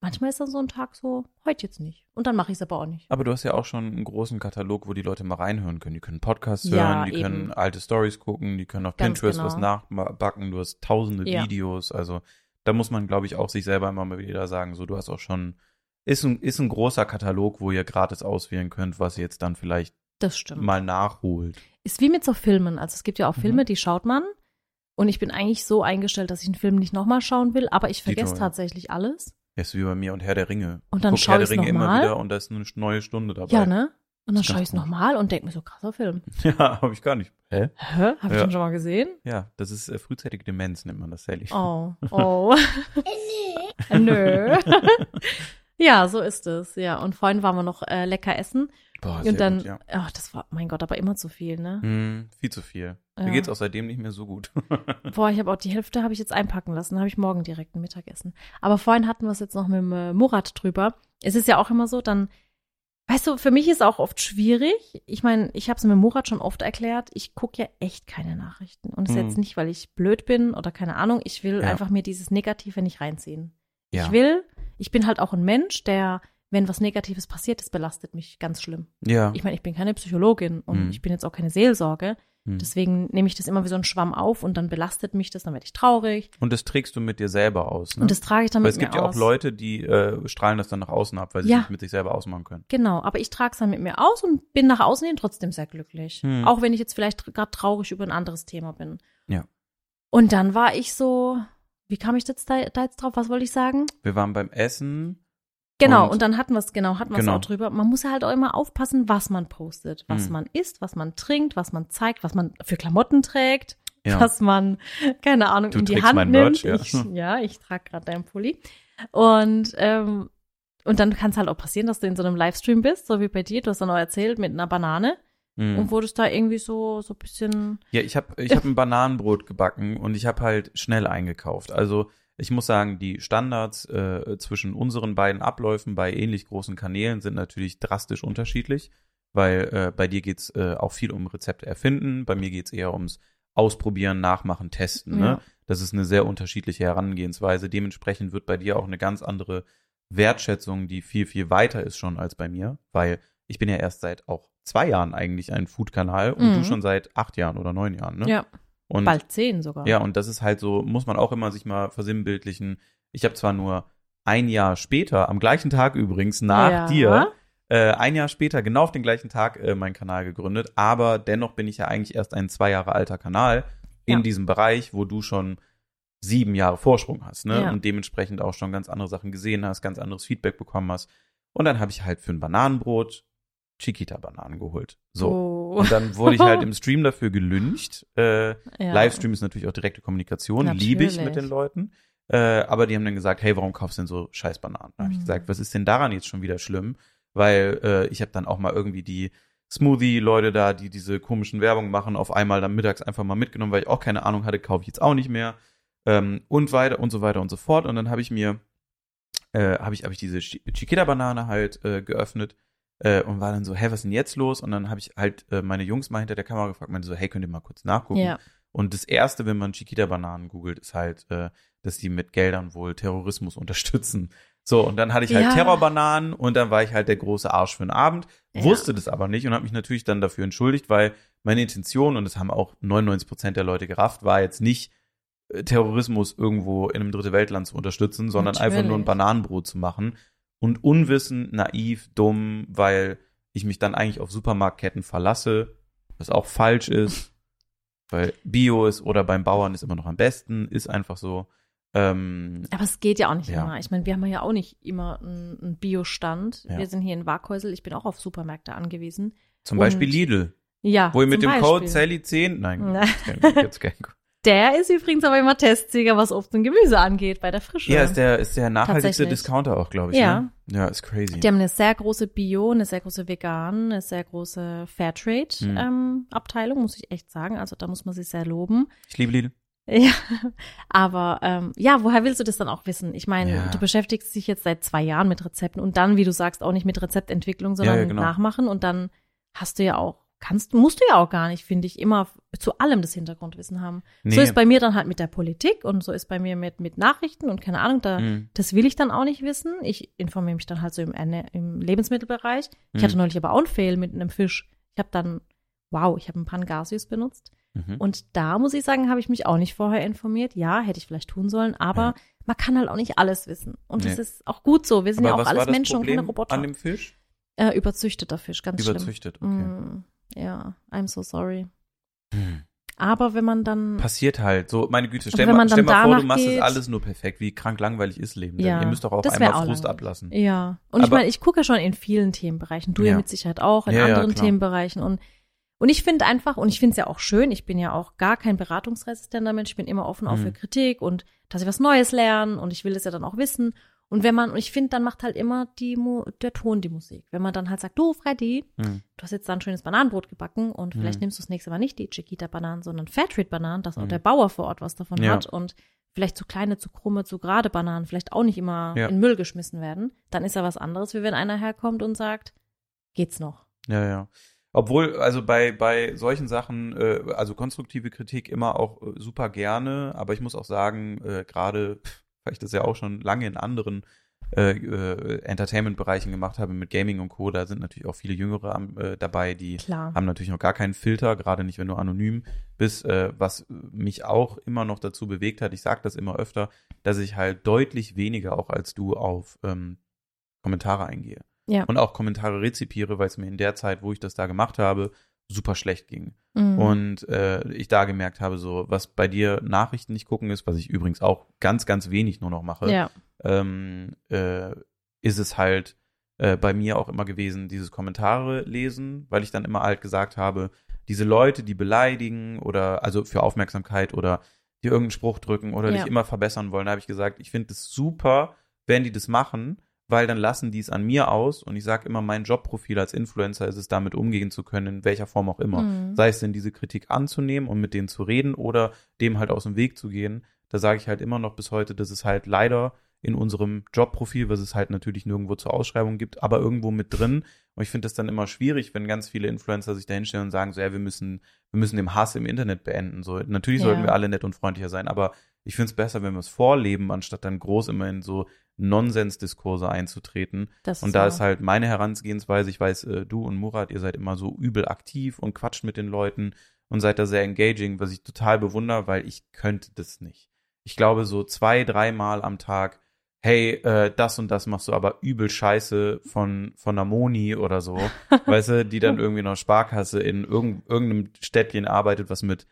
manchmal ist dann so ein Tag so, heute jetzt nicht. Und dann mache ich es aber auch nicht. Aber du hast ja auch schon einen großen Katalog, wo die Leute mal reinhören können. Die können Podcasts Ja, hören, die eben. können alte Stories gucken, die können auf Ganz Pinterest was genau. nachbacken. Du hast tausende Ja. Videos. Also da muss man, glaube ich, auch sich selber immer mal wieder sagen, so du hast auch schon, ist ein, ist ein großer Katalog, wo ihr gratis auswählen könnt, was ihr jetzt dann vielleicht Das stimmt. mal nachholt. Ist wie mit so Filmen. Also es gibt ja auch Mhm. Filme, die schaut man. Und ich bin eigentlich so eingestellt, dass ich einen Film nicht nochmal schauen will, aber ich vergesse ja. tatsächlich alles. Das ist wie bei mir und Herr der Ringe. Und dann schaue Herr ich's der Ringe immer nochmal. wieder und da ist eine neue Stunde dabei. Ja, ne? Und dann schaue ich es nochmal und denke mir so, krasser Film. Ja, habe ich gar nicht. Hä? Hä? Hab ich Ja. den schon mal gesehen? Ja, das ist äh, frühzeitige Demenz, nennt man das, Sally. Oh, oh. Nö. Ja, so ist es. Ja, und vorhin waren wir noch äh, lecker essen. Boah, sehr und dann, gut, ja. ach, das war, mein Gott, aber immer zu viel, ne? Hm, viel zu viel. Mir Ja. geht's auch seitdem nicht mehr so gut. Boah, ich habe auch die Hälfte habe ich jetzt einpacken lassen, habe ich morgen direkt ein Mittagessen. Aber vorhin hatten wir es jetzt noch mit dem äh, Murat drüber. Es ist ja auch immer so, dann, weißt du, für mich ist auch oft schwierig. Ich meine, ich habe es mit Murat schon oft erklärt. Ich gucke ja echt keine Nachrichten. Und es ist Mhm. jetzt nicht, weil ich blöd bin oder keine Ahnung. Ich will Ja. einfach mir dieses Negative nicht reinziehen. ja. Ich will, ich bin halt auch ein Mensch, der, wenn was Negatives passiert, das belastet mich ganz schlimm. ja. Ich meine, ich bin keine Psychologin und Mhm. ich bin jetzt auch keine Seelsorge. Hm. Deswegen nehme ich das immer wie so ein Schwamm auf und dann belastet mich das, dann werde ich traurig. Und das trägst du mit dir selber aus. Ne? Und das trage ich dann Weil mit es gibt mir ja auch aus. Leute, die äh, strahlen das dann nach außen ab, weil sie Ja. es nicht mit sich selber ausmachen können. Genau, aber ich trage es dann mit mir aus und bin nach außen hin trotzdem sehr glücklich. Hm. Auch wenn ich jetzt vielleicht gerade traurig über ein anderes Thema bin. Ja. Und dann war ich so, wie kam ich jetzt da, da jetzt drauf? Was wollte ich sagen? Wir waren beim Essen. Genau, Und- und, dann hatten wir es, genau, hatten wir es Genau. auch drüber. Man muss ja halt auch immer aufpassen, was man postet, was Hm. man isst, was man trinkt, was man zeigt, was man für Klamotten trägt, Ja. was man, keine Ahnung, Du in die Hand mein nimmt. Merch, ja. Ich, ja, ich trage gerade deinen Pulli. Und, ähm, und dann kann es halt auch passieren, dass du in so einem Livestream bist, so wie bei dir. Du hast dann auch erzählt mit einer Banane Hm. und wurdest da irgendwie so, so ein bisschen, Ja, ich habe ich hab ein Bananenbrot gebacken und ich habe halt schnell eingekauft. Also ich muss sagen, die Standards äh, zwischen unseren beiden Abläufen bei ähnlich großen Kanälen sind natürlich drastisch unterschiedlich, weil äh, bei dir geht's äh, auch viel um Rezepte erfinden, bei mir geht's eher ums Ausprobieren, Nachmachen, Testen. Ne? Ja. Das ist eine sehr unterschiedliche Herangehensweise. Dementsprechend wird bei dir auch eine ganz andere Wertschätzung, die viel, viel weiter ist schon als bei mir, weil ich bin ja erst seit auch zwei Jahren eigentlich ein Food-Kanal und Mhm. du schon seit acht Jahren oder neun Jahren, ne? ja, Und bald zehn sogar. ja, und das ist halt so, muss man auch immer sich mal versinnbildlichen. Ich habe zwar nur ein Jahr später, am gleichen Tag übrigens, nach Ja. dir, äh, ein Jahr später, genau auf den gleichen Tag, äh, meinen Kanal gegründet. Aber dennoch bin ich ja eigentlich erst ein zwei Jahre alter Kanal in Ja. diesem Bereich, wo du schon sieben Jahre Vorsprung hast, ne? Ja. Und dementsprechend auch schon ganz andere Sachen gesehen hast, ganz anderes Feedback bekommen hast. Und dann habe ich halt für ein Bananenbrot Chiquita-Bananen geholt. So. Oh. Und dann wurde ich halt im Stream dafür gelüncht. Äh, Ja. Livestream ist natürlich auch direkte Kommunikation, liebe ich mit den Leuten. Äh, aber die haben dann gesagt, hey, warum kaufst du denn so scheiß Bananen? Da habe ich Mhm. gesagt, was ist denn daran jetzt schon wieder schlimm? Weil äh, ich habe dann auch mal irgendwie die Smoothie-Leute da, die diese komischen Werbung machen, auf einmal dann mittags einfach mal mitgenommen, weil ich auch keine Ahnung hatte, kaufe ich jetzt auch nicht mehr. Ähm, und weiter und so weiter und so fort. Und dann habe ich mir, äh, habe ich, hab ich diese Chi- Chiquita-Banane halt äh, geöffnet äh, und war dann so, hey, was ist denn jetzt los? Und dann habe ich halt äh, meine Jungs mal hinter der Kamera gefragt, meinte so, hey, könnt ihr mal kurz nachgucken? Ja. Und das erste, wenn man Chiquita-Bananen googelt, ist halt, äh, dass die mit Geldern wohl Terrorismus unterstützen. So, und dann hatte ich halt Ja. Terrorbananen und dann war ich halt der große Arsch für den Abend, Ja. wusste das aber nicht und habe mich natürlich dann dafür entschuldigt, weil meine Intention, und das haben auch 99 Prozent der Leute gerafft, war jetzt nicht äh, Terrorismus irgendwo in einem dritte Weltland zu unterstützen, sondern einfach nur ein Natürlich. Bananenbrot zu machen. Und unwissend, naiv, dumm, weil ich mich dann eigentlich auf Supermarktketten verlasse, was auch falsch ist, weil Bio ist oder beim Bauern ist immer noch am besten, ist einfach so. Ähm, Aber es geht ja auch nicht Ja. immer. Ich meine, wir haben ja auch nicht immer einen, Biostand. Ja. Wir sind hier in Waghäusel. Ich bin auch auf Supermärkte angewiesen. zum Beispiel Lidl, Ja. wo ihr mit dem Code Beispiel. Sally10, nein, gibt's kein- gibt's keinen Code. Der ist übrigens aber immer Testsieger, was Obst und Gemüse angeht, bei der Frische. Ja, ist der, ist der nachhaltigste. Discounter auch, glaube ich. Ja. Ne? Ja, ist crazy. Die haben eine sehr große Bio, eine sehr große Vegan, eine sehr große Hm. Fairtrade-Abteilung, muss ich echt sagen. Also da muss man sich sehr loben. Ich liebe Lidl. Ja, aber ähm, ja, woher willst du das dann auch wissen? Ich meine, Ja. du beschäftigst dich jetzt seit zwei Jahren mit Rezepten und dann, wie du sagst, auch nicht mit Rezeptentwicklung, sondern Ja, ja, mit genau. Nachmachen und dann hast du ja auch kannst, musst du ja auch gar nicht, finde ich, immer zu allem das Hintergrundwissen haben. Nee. So ist bei mir dann halt mit der Politik und so ist bei mir mit, mit Nachrichten und keine Ahnung, da, Mhm. das will ich dann auch nicht wissen. Ich informiere mich dann halt so im, im Lebensmittelbereich. Ich Mhm. hatte neulich aber auch einen Fail mit einem Fisch. Ich habe dann, wow, ich habe einen Pangasius benutzt. Mhm. Und da muss ich sagen, habe ich mich auch nicht vorher informiert. Ja, hätte ich vielleicht tun sollen, aber Ja. man kann halt auch nicht alles wissen. Und das Nee. ist auch gut so. Wir sind Aber ja auch alles das Menschen Problem und keine Roboter. an dem Fisch? äh, überzüchteter Fisch, ganz Überzüchtet, okay. schlimm. Mm, ja, I'm so sorry. Hm. Aber wenn man dann, Passiert halt. So, meine Güte, stell wenn mal, man stell dann mal vor, du machst geht- alles nur perfekt. Wie krank langweilig ist Leben. denn? Ja, Ihr müsst doch auch einmal auch Frust langweilig. ablassen. ja. Und ich Aber- meine, ich gucke ja schon in vielen Themenbereichen. Du ja, Ja. mit Sicherheit auch, in Ja, anderen. Themenbereichen. Und, und ich finde einfach, und ich finde es ja auch schön, ich bin ja auch gar kein beratungsresistenter Mensch, ich bin immer offen auch Mhm. für Kritik und dass ich was Neues lerne und ich will es ja dann auch wissen. Und wenn man, und ich finde, dann macht halt immer die, der Ton die Musik. Wenn man dann halt sagt, du, Freddy, Hm. du hast jetzt da ein schönes Bananenbrot gebacken und vielleicht Mhm. nimmst du das nächste Mal nicht die Chiquita-Bananen, sondern Fairtrade-Bananen, dass auch Mhm. der Bauer vor Ort was davon Ja. hat und vielleicht zu kleine, zu krumme, zu gerade Bananen vielleicht auch nicht immer Ja. in Müll geschmissen werden, dann ist ja was anderes, wie wenn einer herkommt und sagt, geht's noch. Ja, ja. Obwohl, also bei, bei solchen Sachen, äh, also konstruktive Kritik immer auch äh, super gerne, aber ich muss auch sagen, äh, gerade, weil ich das ja auch schon lange in anderen äh, äh, Entertainment-Bereichen gemacht habe, mit Gaming und Co., da sind natürlich auch viele Jüngere am, äh, dabei, die Klar. haben natürlich noch gar keinen Filter, gerade nicht, wenn du anonym bist, äh, was mich auch immer noch dazu bewegt hat, ich sage das immer öfter, dass ich halt deutlich weniger auch als du auf ähm, Kommentare eingehe. Ja. Und auch Kommentare rezipiere, weil es mir in der Zeit, wo ich das da gemacht habe, super schlecht ging. Mhm. Und äh, ich da gemerkt habe, so, was bei dir Nachrichten nicht gucken ist, was ich übrigens auch ganz, ganz wenig nur noch mache, ja. ähm, äh, ist es halt äh, bei mir auch immer gewesen, dieses Kommentare lesen, weil ich dann immer halt gesagt habe, diese Leute, die beleidigen oder also für Aufmerksamkeit oder die irgendeinen Spruch drücken oder Ja. dich immer verbessern wollen, da habe ich gesagt, ich finde es super, wenn die das machen, weil dann lassen die es an mir aus und ich sage immer, mein Jobprofil als Influencer ist es, damit umgehen zu können, in welcher Form auch immer. Mhm. Sei es denn, diese Kritik anzunehmen und mit denen zu reden oder dem halt aus dem Weg zu gehen. Da sage ich halt immer noch bis heute, dass es halt leider in unserem Jobprofil, was es halt natürlich nirgendwo zur Ausschreibung gibt, aber irgendwo mit drin. Und ich finde das dann immer schwierig, wenn ganz viele Influencer sich dahinstellen und sagen so, ja, wir müssen, wir müssen den Hass im Internet beenden. So, natürlich Ja. sollten wir alle nett und freundlicher sein, aber ich finde es besser, wenn wir es vorleben, anstatt dann groß immer in so Nonsensdiskurse einzutreten. Das Und da ist halt meine Herangehensweise, ich weiß, äh, du und Murat, ihr seid immer so übel aktiv und quatscht mit den Leuten und seid da sehr engaging, was ich total bewundere, weil ich könnte das nicht. Ich glaube, so zwei, dreimal am Tag, hey, äh, das und das machst du aber übel scheiße von, von der Moni oder so, weißt du, die dann irgendwie noch Sparkasse in irgend, irgendeinem Städtchen arbeitet, was mit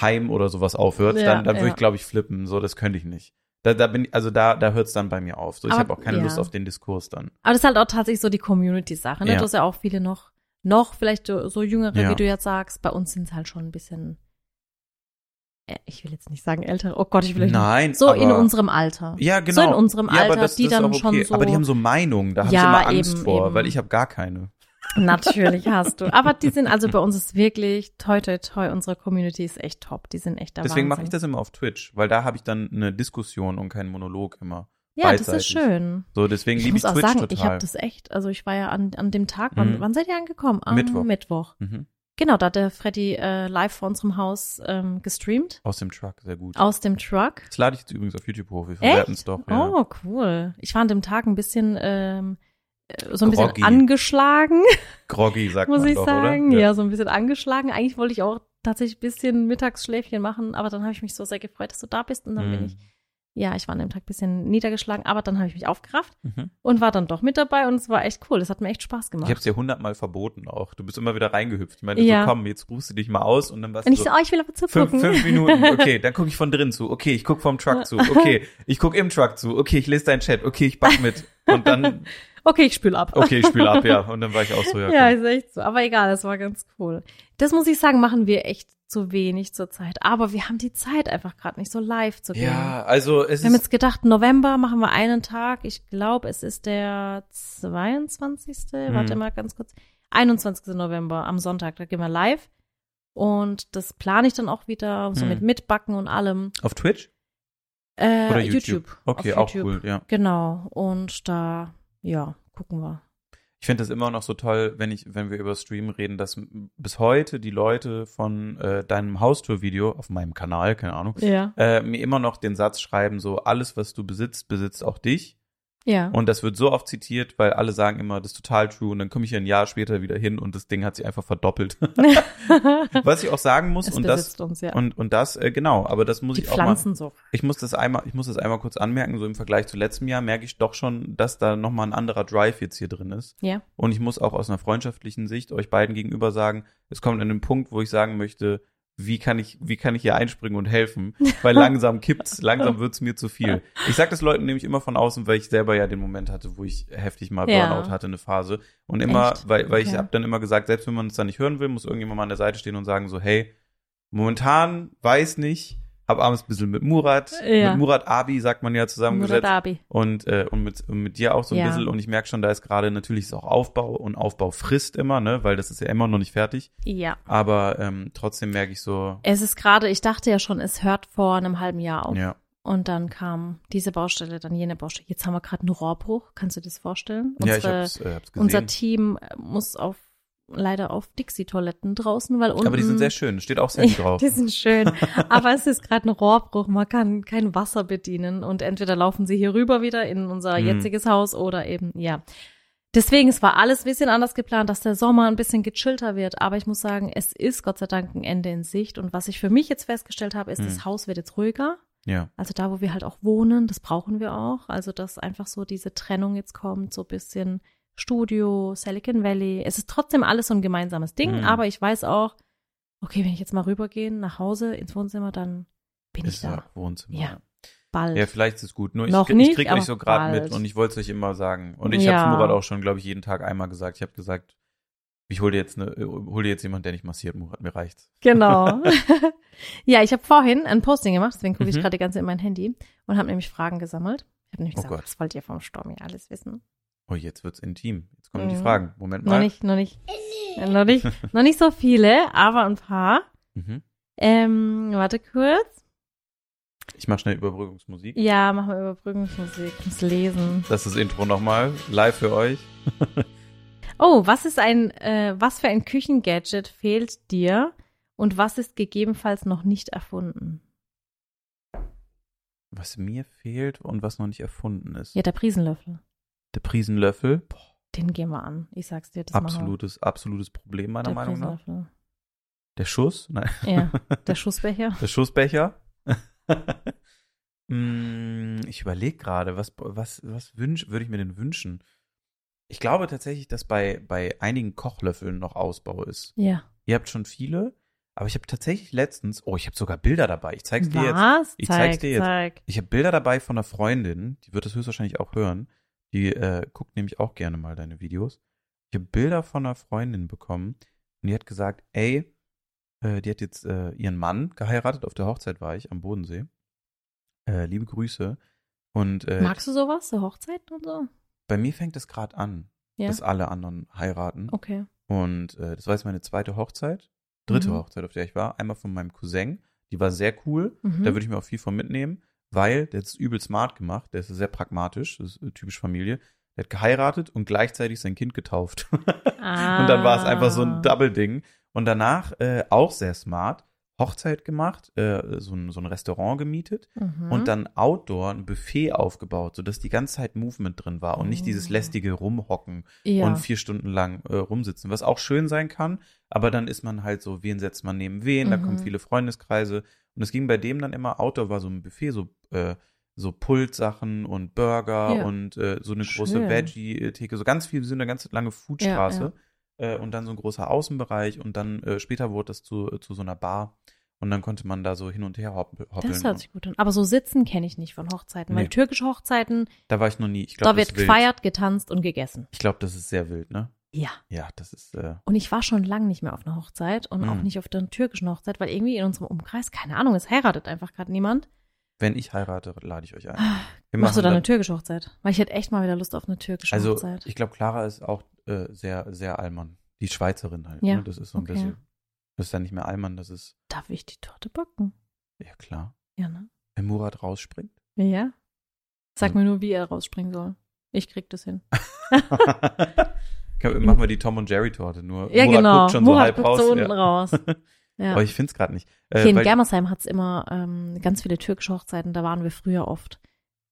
Heim oder sowas aufhört, Ja, dann, dann würde ja. ich, glaube ich, flippen. So, das könnte ich nicht. Da, da bin ich, also da, da hört es dann bei mir auf. So, ich habe auch keine ja. Lust auf den Diskurs dann. Aber das ist halt auch tatsächlich so die Community-Sache. Ne? Ja. Du hast ja auch viele noch, noch vielleicht so jüngere, Ja. wie du jetzt sagst. Bei uns sind es halt schon ein bisschen, äh, ich will jetzt nicht sagen ältere, oh Gott, ich will euch Nein, nicht, so aber, in unserem Alter. Ja, genau. So in unserem ja, aber Alter, das, die das dann auch schon okay. so. Aber die haben so Meinungen, da habe ich immer Angst eben, vor, eben. weil ich habe gar keine. Natürlich hast du. Aber die sind, also bei uns ist wirklich, toi, toi, toi, unsere Community ist echt top. Die sind echt der Deswegen mache ich das immer auf Twitch, weil da habe ich dann eine Diskussion und keinen Monolog immer. Ja, das ist schön. So, deswegen Ich liebe ich auch Twitch sagen, total. ich habe das echt, also ich war ja an, an dem Tag, wann, Mhm. wann seid ihr angekommen? Am Mittwoch. Mittwoch. mhm. Genau, da hat der Freddy äh, live vor unserem Haus ähm, gestreamt, Aus dem Truck, sehr gut. aus dem Truck. Das lade ich jetzt übrigens auf YouTube hoch. Wir verwerten es doch. Ja. Oh, cool. Ich war an dem Tag ein bisschen, ähm, äh, so ein bisschen Groggy. angeschlagen, Groggy sagt muss man ich doch, sagen. oder? Ja. so ein bisschen angeschlagen. Eigentlich wollte ich auch tatsächlich ein bisschen Mittagsschläfchen machen, aber dann habe ich mich so sehr gefreut, dass du da bist und dann bin Mhm. ich, ja, ich war an dem Tag ein bisschen niedergeschlagen, aber dann habe ich mich aufgerafft Mhm. und war dann doch mit dabei und es war echt cool. Es hat mir echt Spaß gemacht. Ich habe es dir hundertmal verboten auch. Du bist immer wieder reingehüpft. Ich meine, Ja. so komm, jetzt rufst du dich mal aus und dann warst und du ich so, so, oh, ich will aber Fünf, zugucken. fünf Minuten, okay, dann gucke ich von drin zu. Okay, ich guck vom Truck zu. Okay, ich guck im Truck zu. Okay, ich lese deinen Chat. Okay, ich back mit. Und dann, Okay, ich spül ab. okay, ich spiele ab, ja. Und dann war ich auch so, ja. Ja, ist echt so. Aber egal, das war ganz cool. Das muss ich sagen, machen wir echt zu wenig zur Zeit. Aber wir haben die Zeit einfach gerade nicht so live zu gehen. Ja, also es Wir haben jetzt gedacht, November machen wir einen Tag. Ich glaube, es ist der 22. Mhm. Warte mal ganz kurz. 21. November am Sonntag, da gehen wir live. Und das plane ich dann auch wieder, so Mhm. mit Mitbacken und allem. auf Twitch Äh, oder YouTube. YouTube? Okay, Auf auch YouTube. cool, ja. Genau. Und da, ja, gucken wir. Ich finde das immer noch so toll, wenn ich, wenn wir über Stream reden, dass bis heute die Leute von äh, deinem Haustour-Video auf meinem Kanal, keine Ahnung, Ja. äh, mir immer noch den Satz schreiben, so alles, was du besitzt, besitzt auch dich. Ja. Und das wird so oft zitiert, weil alle sagen immer, das ist total true. Und dann komme ich ein Jahr später wieder hin und das Ding hat sich einfach verdoppelt. Was ich auch sagen muss, es und das, uns, ja. und, und das, äh, genau, aber das muss die ich auch mal, Pflanzensucht. ich muss das einmal, ich muss das einmal kurz anmerken, so im Vergleich zu letztem Jahr merke ich doch schon, dass da nochmal ein anderer Drive jetzt hier drin ist. Ja. Und ich muss auch aus einer freundschaftlichen Sicht euch beiden gegenüber sagen, es kommt an den Punkt, wo ich sagen möchte, wie kann ich, wie kann ich hier einspringen und helfen? Weil langsam kippt's, langsam wird's mir zu viel. Ich sag das Leuten nämlich immer von außen, weil ich selber ja den Moment hatte, wo ich heftig mal Ja. Burnout hatte, eine Phase. Und immer, Echt? weil, weil ich Okay. habe dann immer gesagt, selbst wenn man es dann nicht hören will, muss irgendjemand mal an der Seite stehen und sagen so, hey, momentan weiß nicht, hab abends ein bisschen mit Murat, Ja. mit Murat Abi, sagt man ja zusammengesetzt Muradabi. und, äh, und, mit, mit dir auch so ein Ja. bisschen. Und ich merke schon, da ist gerade natürlich ist auch Aufbau und Aufbau frisst immer, ne, weil das ist ja immer noch nicht fertig. Ja. Aber ähm, trotzdem merke ich so, Es ist gerade, ich dachte ja schon, es hört vor einem halben Jahr auf. ja, Und dann kam diese Baustelle, dann jene Baustelle. Jetzt haben wir gerade einen Rohrbruch. Kannst du dir das vorstellen? ja, ich Unsere- hab's, äh, hab's gesehen. Unser Team muss auf leider auf Dixie-Toiletten draußen, weil unten. Aber die sind sehr schön, steht auch Sandy drauf. Die sind schön. Aber es ist gerade ein Rohrbruch. Man kann kein Wasser bedienen. Und entweder laufen sie hier rüber wieder in unser Mhm. jetziges Haus oder eben, ja. Deswegen, es war alles ein bisschen anders geplant, dass der Sommer ein bisschen gechillter wird. Aber ich muss sagen, es ist Gott sei Dank ein Ende in Sicht. Und was ich für mich jetzt festgestellt habe, ist, Mhm. das Haus wird jetzt ruhiger. Ja, Also da, wo wir halt auch wohnen, das brauchen wir auch. Also dass einfach so diese Trennung jetzt kommt, so ein bisschen Studio, Silicon Valley. Es ist trotzdem alles so ein gemeinsames Ding, Mhm. aber ich weiß auch, okay, wenn ich jetzt mal rübergehe nach Hause ins Wohnzimmer, dann bin ich ist da ja Wohnzimmer. Ja. bald. Ja, vielleicht ist es gut. Nur ich, Noch ich nicht, krieg euch so gerade mit und ich wollte es euch immer sagen. Und ich Ja. habe Murat auch schon, glaube ich, jeden Tag einmal gesagt. Ich habe gesagt, ich hole dir jetzt eine, äh, hol dir jetzt jemand, der nicht massiert, Murat, mir reicht's. Genau. ja, ich habe vorhin ein Posting gemacht, deswegen gucke ich Mhm. gerade die ganze Zeit in mein Handy und habe nämlich Fragen gesammelt. Ich habe nämlich Oh gesagt, Gott. was wollt ihr vom Stormy alles wissen? Oh, jetzt wird's intim. Jetzt kommen die Mhm. Fragen. Moment Noch mal. nicht, noch nicht, äh, noch nicht, noch nicht so viele, aber ein paar. Mhm. Ähm, warte kurz. Ich mache schnell Überbrückungsmusik. Ja, machen wir Überbrückungsmusik. Ich muss lesen. Das ist das Intro nochmal, live für euch. Oh, was ist ein, äh, was für ein Küchengadget fehlt dir und was ist gegebenenfalls noch nicht erfunden? Was mir fehlt und was noch nicht erfunden ist. Ja, der Prisenlöffel. Der Prisenlöffel. Boah, Den gehen wir an. Ich sag's dir, das absolutes, absolutes Problem meiner Der Meinung nach. Der Schuss? Nein. Ja, der Schussbecher. Der Schussbecher. Mm, ich überlege gerade, was, was, was wünsch, würde ich mir denn wünschen? Ich glaube tatsächlich, dass bei, bei einigen Kochlöffeln noch Ausbau ist. Ja. Ihr habt schon viele, aber ich habe tatsächlich letztens, oh, ich habe sogar Bilder dabei. Ich zeig's dir jetzt. Was? Ich zeig, zeig's dir jetzt. zeig. Ich habe Bilder dabei von einer Freundin, die wird das höchstwahrscheinlich auch hören. Die äh, guckt nämlich auch gerne mal deine Videos. Ich habe Bilder von einer Freundin bekommen und die hat gesagt, ey, äh, die hat jetzt äh, ihren Mann geheiratet, auf der Hochzeit war ich am Bodensee. Äh, liebe Grüße. Und äh, Magst du sowas, so Hochzeiten und so? bei mir fängt es gerade an, Ja. dass alle anderen heiraten. Okay. Und äh, das war jetzt meine zweite Hochzeit, dritte Mhm. Hochzeit, auf der ich war. Einmal von meinem Cousin, die war sehr cool. Mhm. Da würde ich mir auch viel von mitnehmen, weil der ist übel smart gemacht, der ist sehr pragmatisch, das ist äh, typisch Familie. Der hat geheiratet und gleichzeitig sein Kind getauft. ah. Und dann war es einfach so ein Double-Ding. Und danach äh, auch sehr smart, Hochzeit gemacht, äh, so, ein, so ein Restaurant gemietet Mhm. und dann Outdoor ein Buffet aufgebaut, sodass die ganze Zeit Movement drin war und nicht dieses Oh. lästige Rumhocken ja. und vier Stunden lang äh, rumsitzen, was auch schön sein kann, aber dann ist man halt so, wen setzt man neben wen, da kommen Mhm. viele Freundeskreise und es ging bei dem dann immer, Outdoor war so ein Buffet, so, äh, so Pultsachen und Burger Ja. und äh, so eine große. Veggie-Theke, so ganz viel, so eine ganz lange Foodstraße Äh, und dann so ein großer Außenbereich und dann äh, später wurde das zu, äh, zu so einer Bar und dann konnte man da so hin und her hopp- hoppeln. Das hört sich gut an. Aber so sitzen kenne ich nicht von Hochzeiten, weil Nee. türkische Hochzeiten, da war ich noch nie. Ich glaube, da wird gefeiert, getanzt und gegessen. Ich glaube, das ist sehr wild, ne? Ja. Ja, das ist, äh, Und ich war schon lange nicht mehr auf einer Hochzeit und auch Mhm. nicht auf der türkischen Hochzeit, weil irgendwie in unserem Umkreis, keine Ahnung, es heiratet einfach gerade niemand. wenn ich heirate, lade ich euch ein. Wir Machst du da dann- eine türkische Hochzeit? Weil ich hätte echt mal wieder Lust auf eine türkische Also Hochzeit. ich glaube, Clara ist auch äh, sehr, sehr Allmann. Die Schweizerin halt. Ja, Ne? Das ist so ein okay. bisschen. Das ist dann nicht mehr Allmann, das ist, Darf ich die Torte backen? ja klar. Ja, ne? Wenn Murat rausspringt. Ja. Sag Mhm. mir nur, wie er rausspringen soll. Ich krieg das hin. Machen wir die Tom und Jerry Torte nur. Ja, Murat genau. guckt schon so Murat halb guckt raus. so unten ja. raus. Ja. Aber ich find's gerade nicht. Äh, Hier in Germersheim hat's immer ähm, ganz viele türkische Hochzeiten, da waren wir früher oft.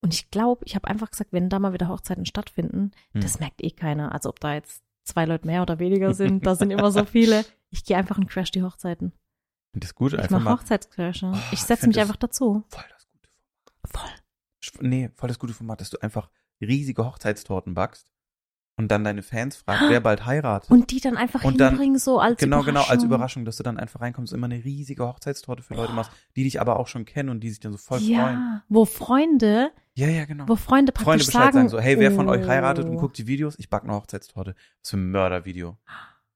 Und ich glaube, ich habe einfach gesagt, wenn da mal wieder Hochzeiten stattfinden, Hm. das merkt eh keiner. Also ob da jetzt zwei Leute mehr oder weniger sind, da sind immer so viele. Ich gehe einfach und crash die Hochzeiten. Das gut, Ich einfach mache mal Hochzeitscrasher. Oh, ich ich setze mich einfach dazu. voll das gute Voll. Sch- Nee, voll das gute Format, dass du einfach riesige Hochzeitstorten backst und dann deine Fans fragst, wer bald heiratet. Und die dann einfach Und dann- hinbringen, so als genau, Überraschung. genau, als Überraschung, dass du dann einfach reinkommst, immer eine riesige Hochzeitstorte für Leute machst, die dich aber auch schon kennen und die sich dann so voll ja, freuen. wo Freunde, Ja, ja, genau. wo Freunde praktisch Freunde Bescheid sagen, sagen, so, hey, wer von euch oh. heiratet und guckt die Videos? Ich back eine Hochzeitstorte. Was für ein Mördervideo.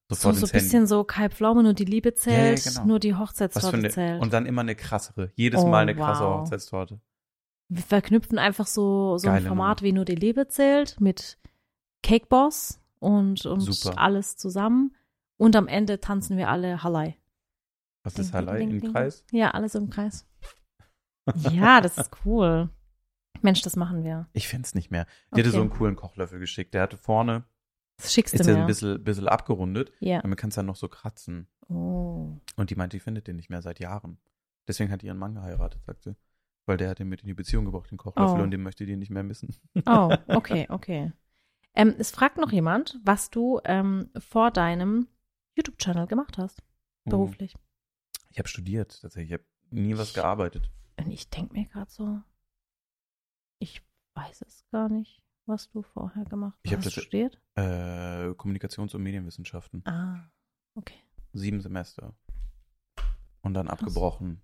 so, Sofort so ein ins Handy. bisschen so Kai Pflaume, nur die Liebe zählt, Ja, ja, genau. nur die Hochzeitstorte eine, zählt. und dann immer eine krassere. Jedes Oh, Mal eine krasse wow. Hochzeitstorte. Wir verknüpfen einfach so, so ein Format wie nur die Liebe zählt mit Cake Boss und, und Super. alles zusammen. Und am Ende tanzen wir alle Hallei. Was Ding, ist Highlight ding, im ding. Kreis? Ja, alles im Kreis. ja, das ist cool. Mensch, das machen wir. Ich find's nicht mehr. Die hatte Okay. so einen coolen Kochlöffel geschickt. Der hatte vorne, Das schickst ist du mir. ein bisschen, bisschen abgerundet. ja. Damit kannst du dann noch so kratzen. Oh. Und die meinte, die findet den nicht mehr seit Jahren. Deswegen hat die ihren Mann geheiratet, sagt sie. Weil der hat den mit in die Beziehung gebracht, den Kochlöffel, Oh. und den möchte die nicht mehr missen. Oh, okay, okay. Ähm, es fragt noch jemand, was du ähm, vor deinem YouTube-Channel gemacht hast, beruflich. Ich habe studiert, tatsächlich. Ich habe nie was gearbeitet. Und ich denke mir gerade so, ich weiß es gar nicht, was du vorher gemacht hast. Ich hast du das- studiert? Äh, Kommunikations- und Medienwissenschaften. Ah, okay. Sieben Semester. Und dann abgebrochen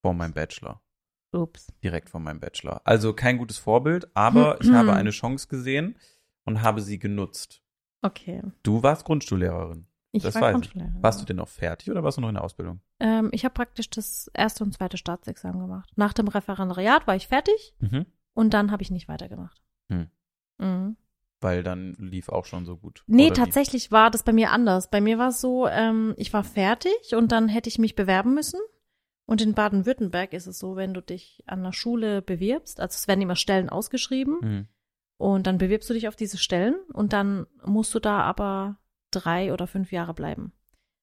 vor meinem Bachelor. Ups. Direkt vor meinem Bachelor. Also kein gutes Vorbild, aber ich habe eine Chance gesehen und habe sie genutzt. Okay. Du warst Grundschullehrerin. Ich Das war weiß ich. Grundschullehrerin. Warst du denn noch fertig oder warst du noch in der Ausbildung? Ähm, ich habe praktisch das erste und zweite Staatsexamen gemacht. Nach dem Referendariat war ich fertig Mhm. und dann habe ich nicht weitergemacht. Hm. Mhm. Weil dann lief auch schon so gut. Nee, Oder lief- tatsächlich war das bei mir anders. Bei mir war es so, ähm, ich war fertig und dann hätte ich mich bewerben müssen. Und in Baden-Württemberg ist es so, wenn du dich an der Schule bewirbst, also es werden immer Stellen ausgeschrieben Hm. Und dann bewirbst du dich auf diese Stellen und dann musst du da aber drei oder fünf Jahre bleiben.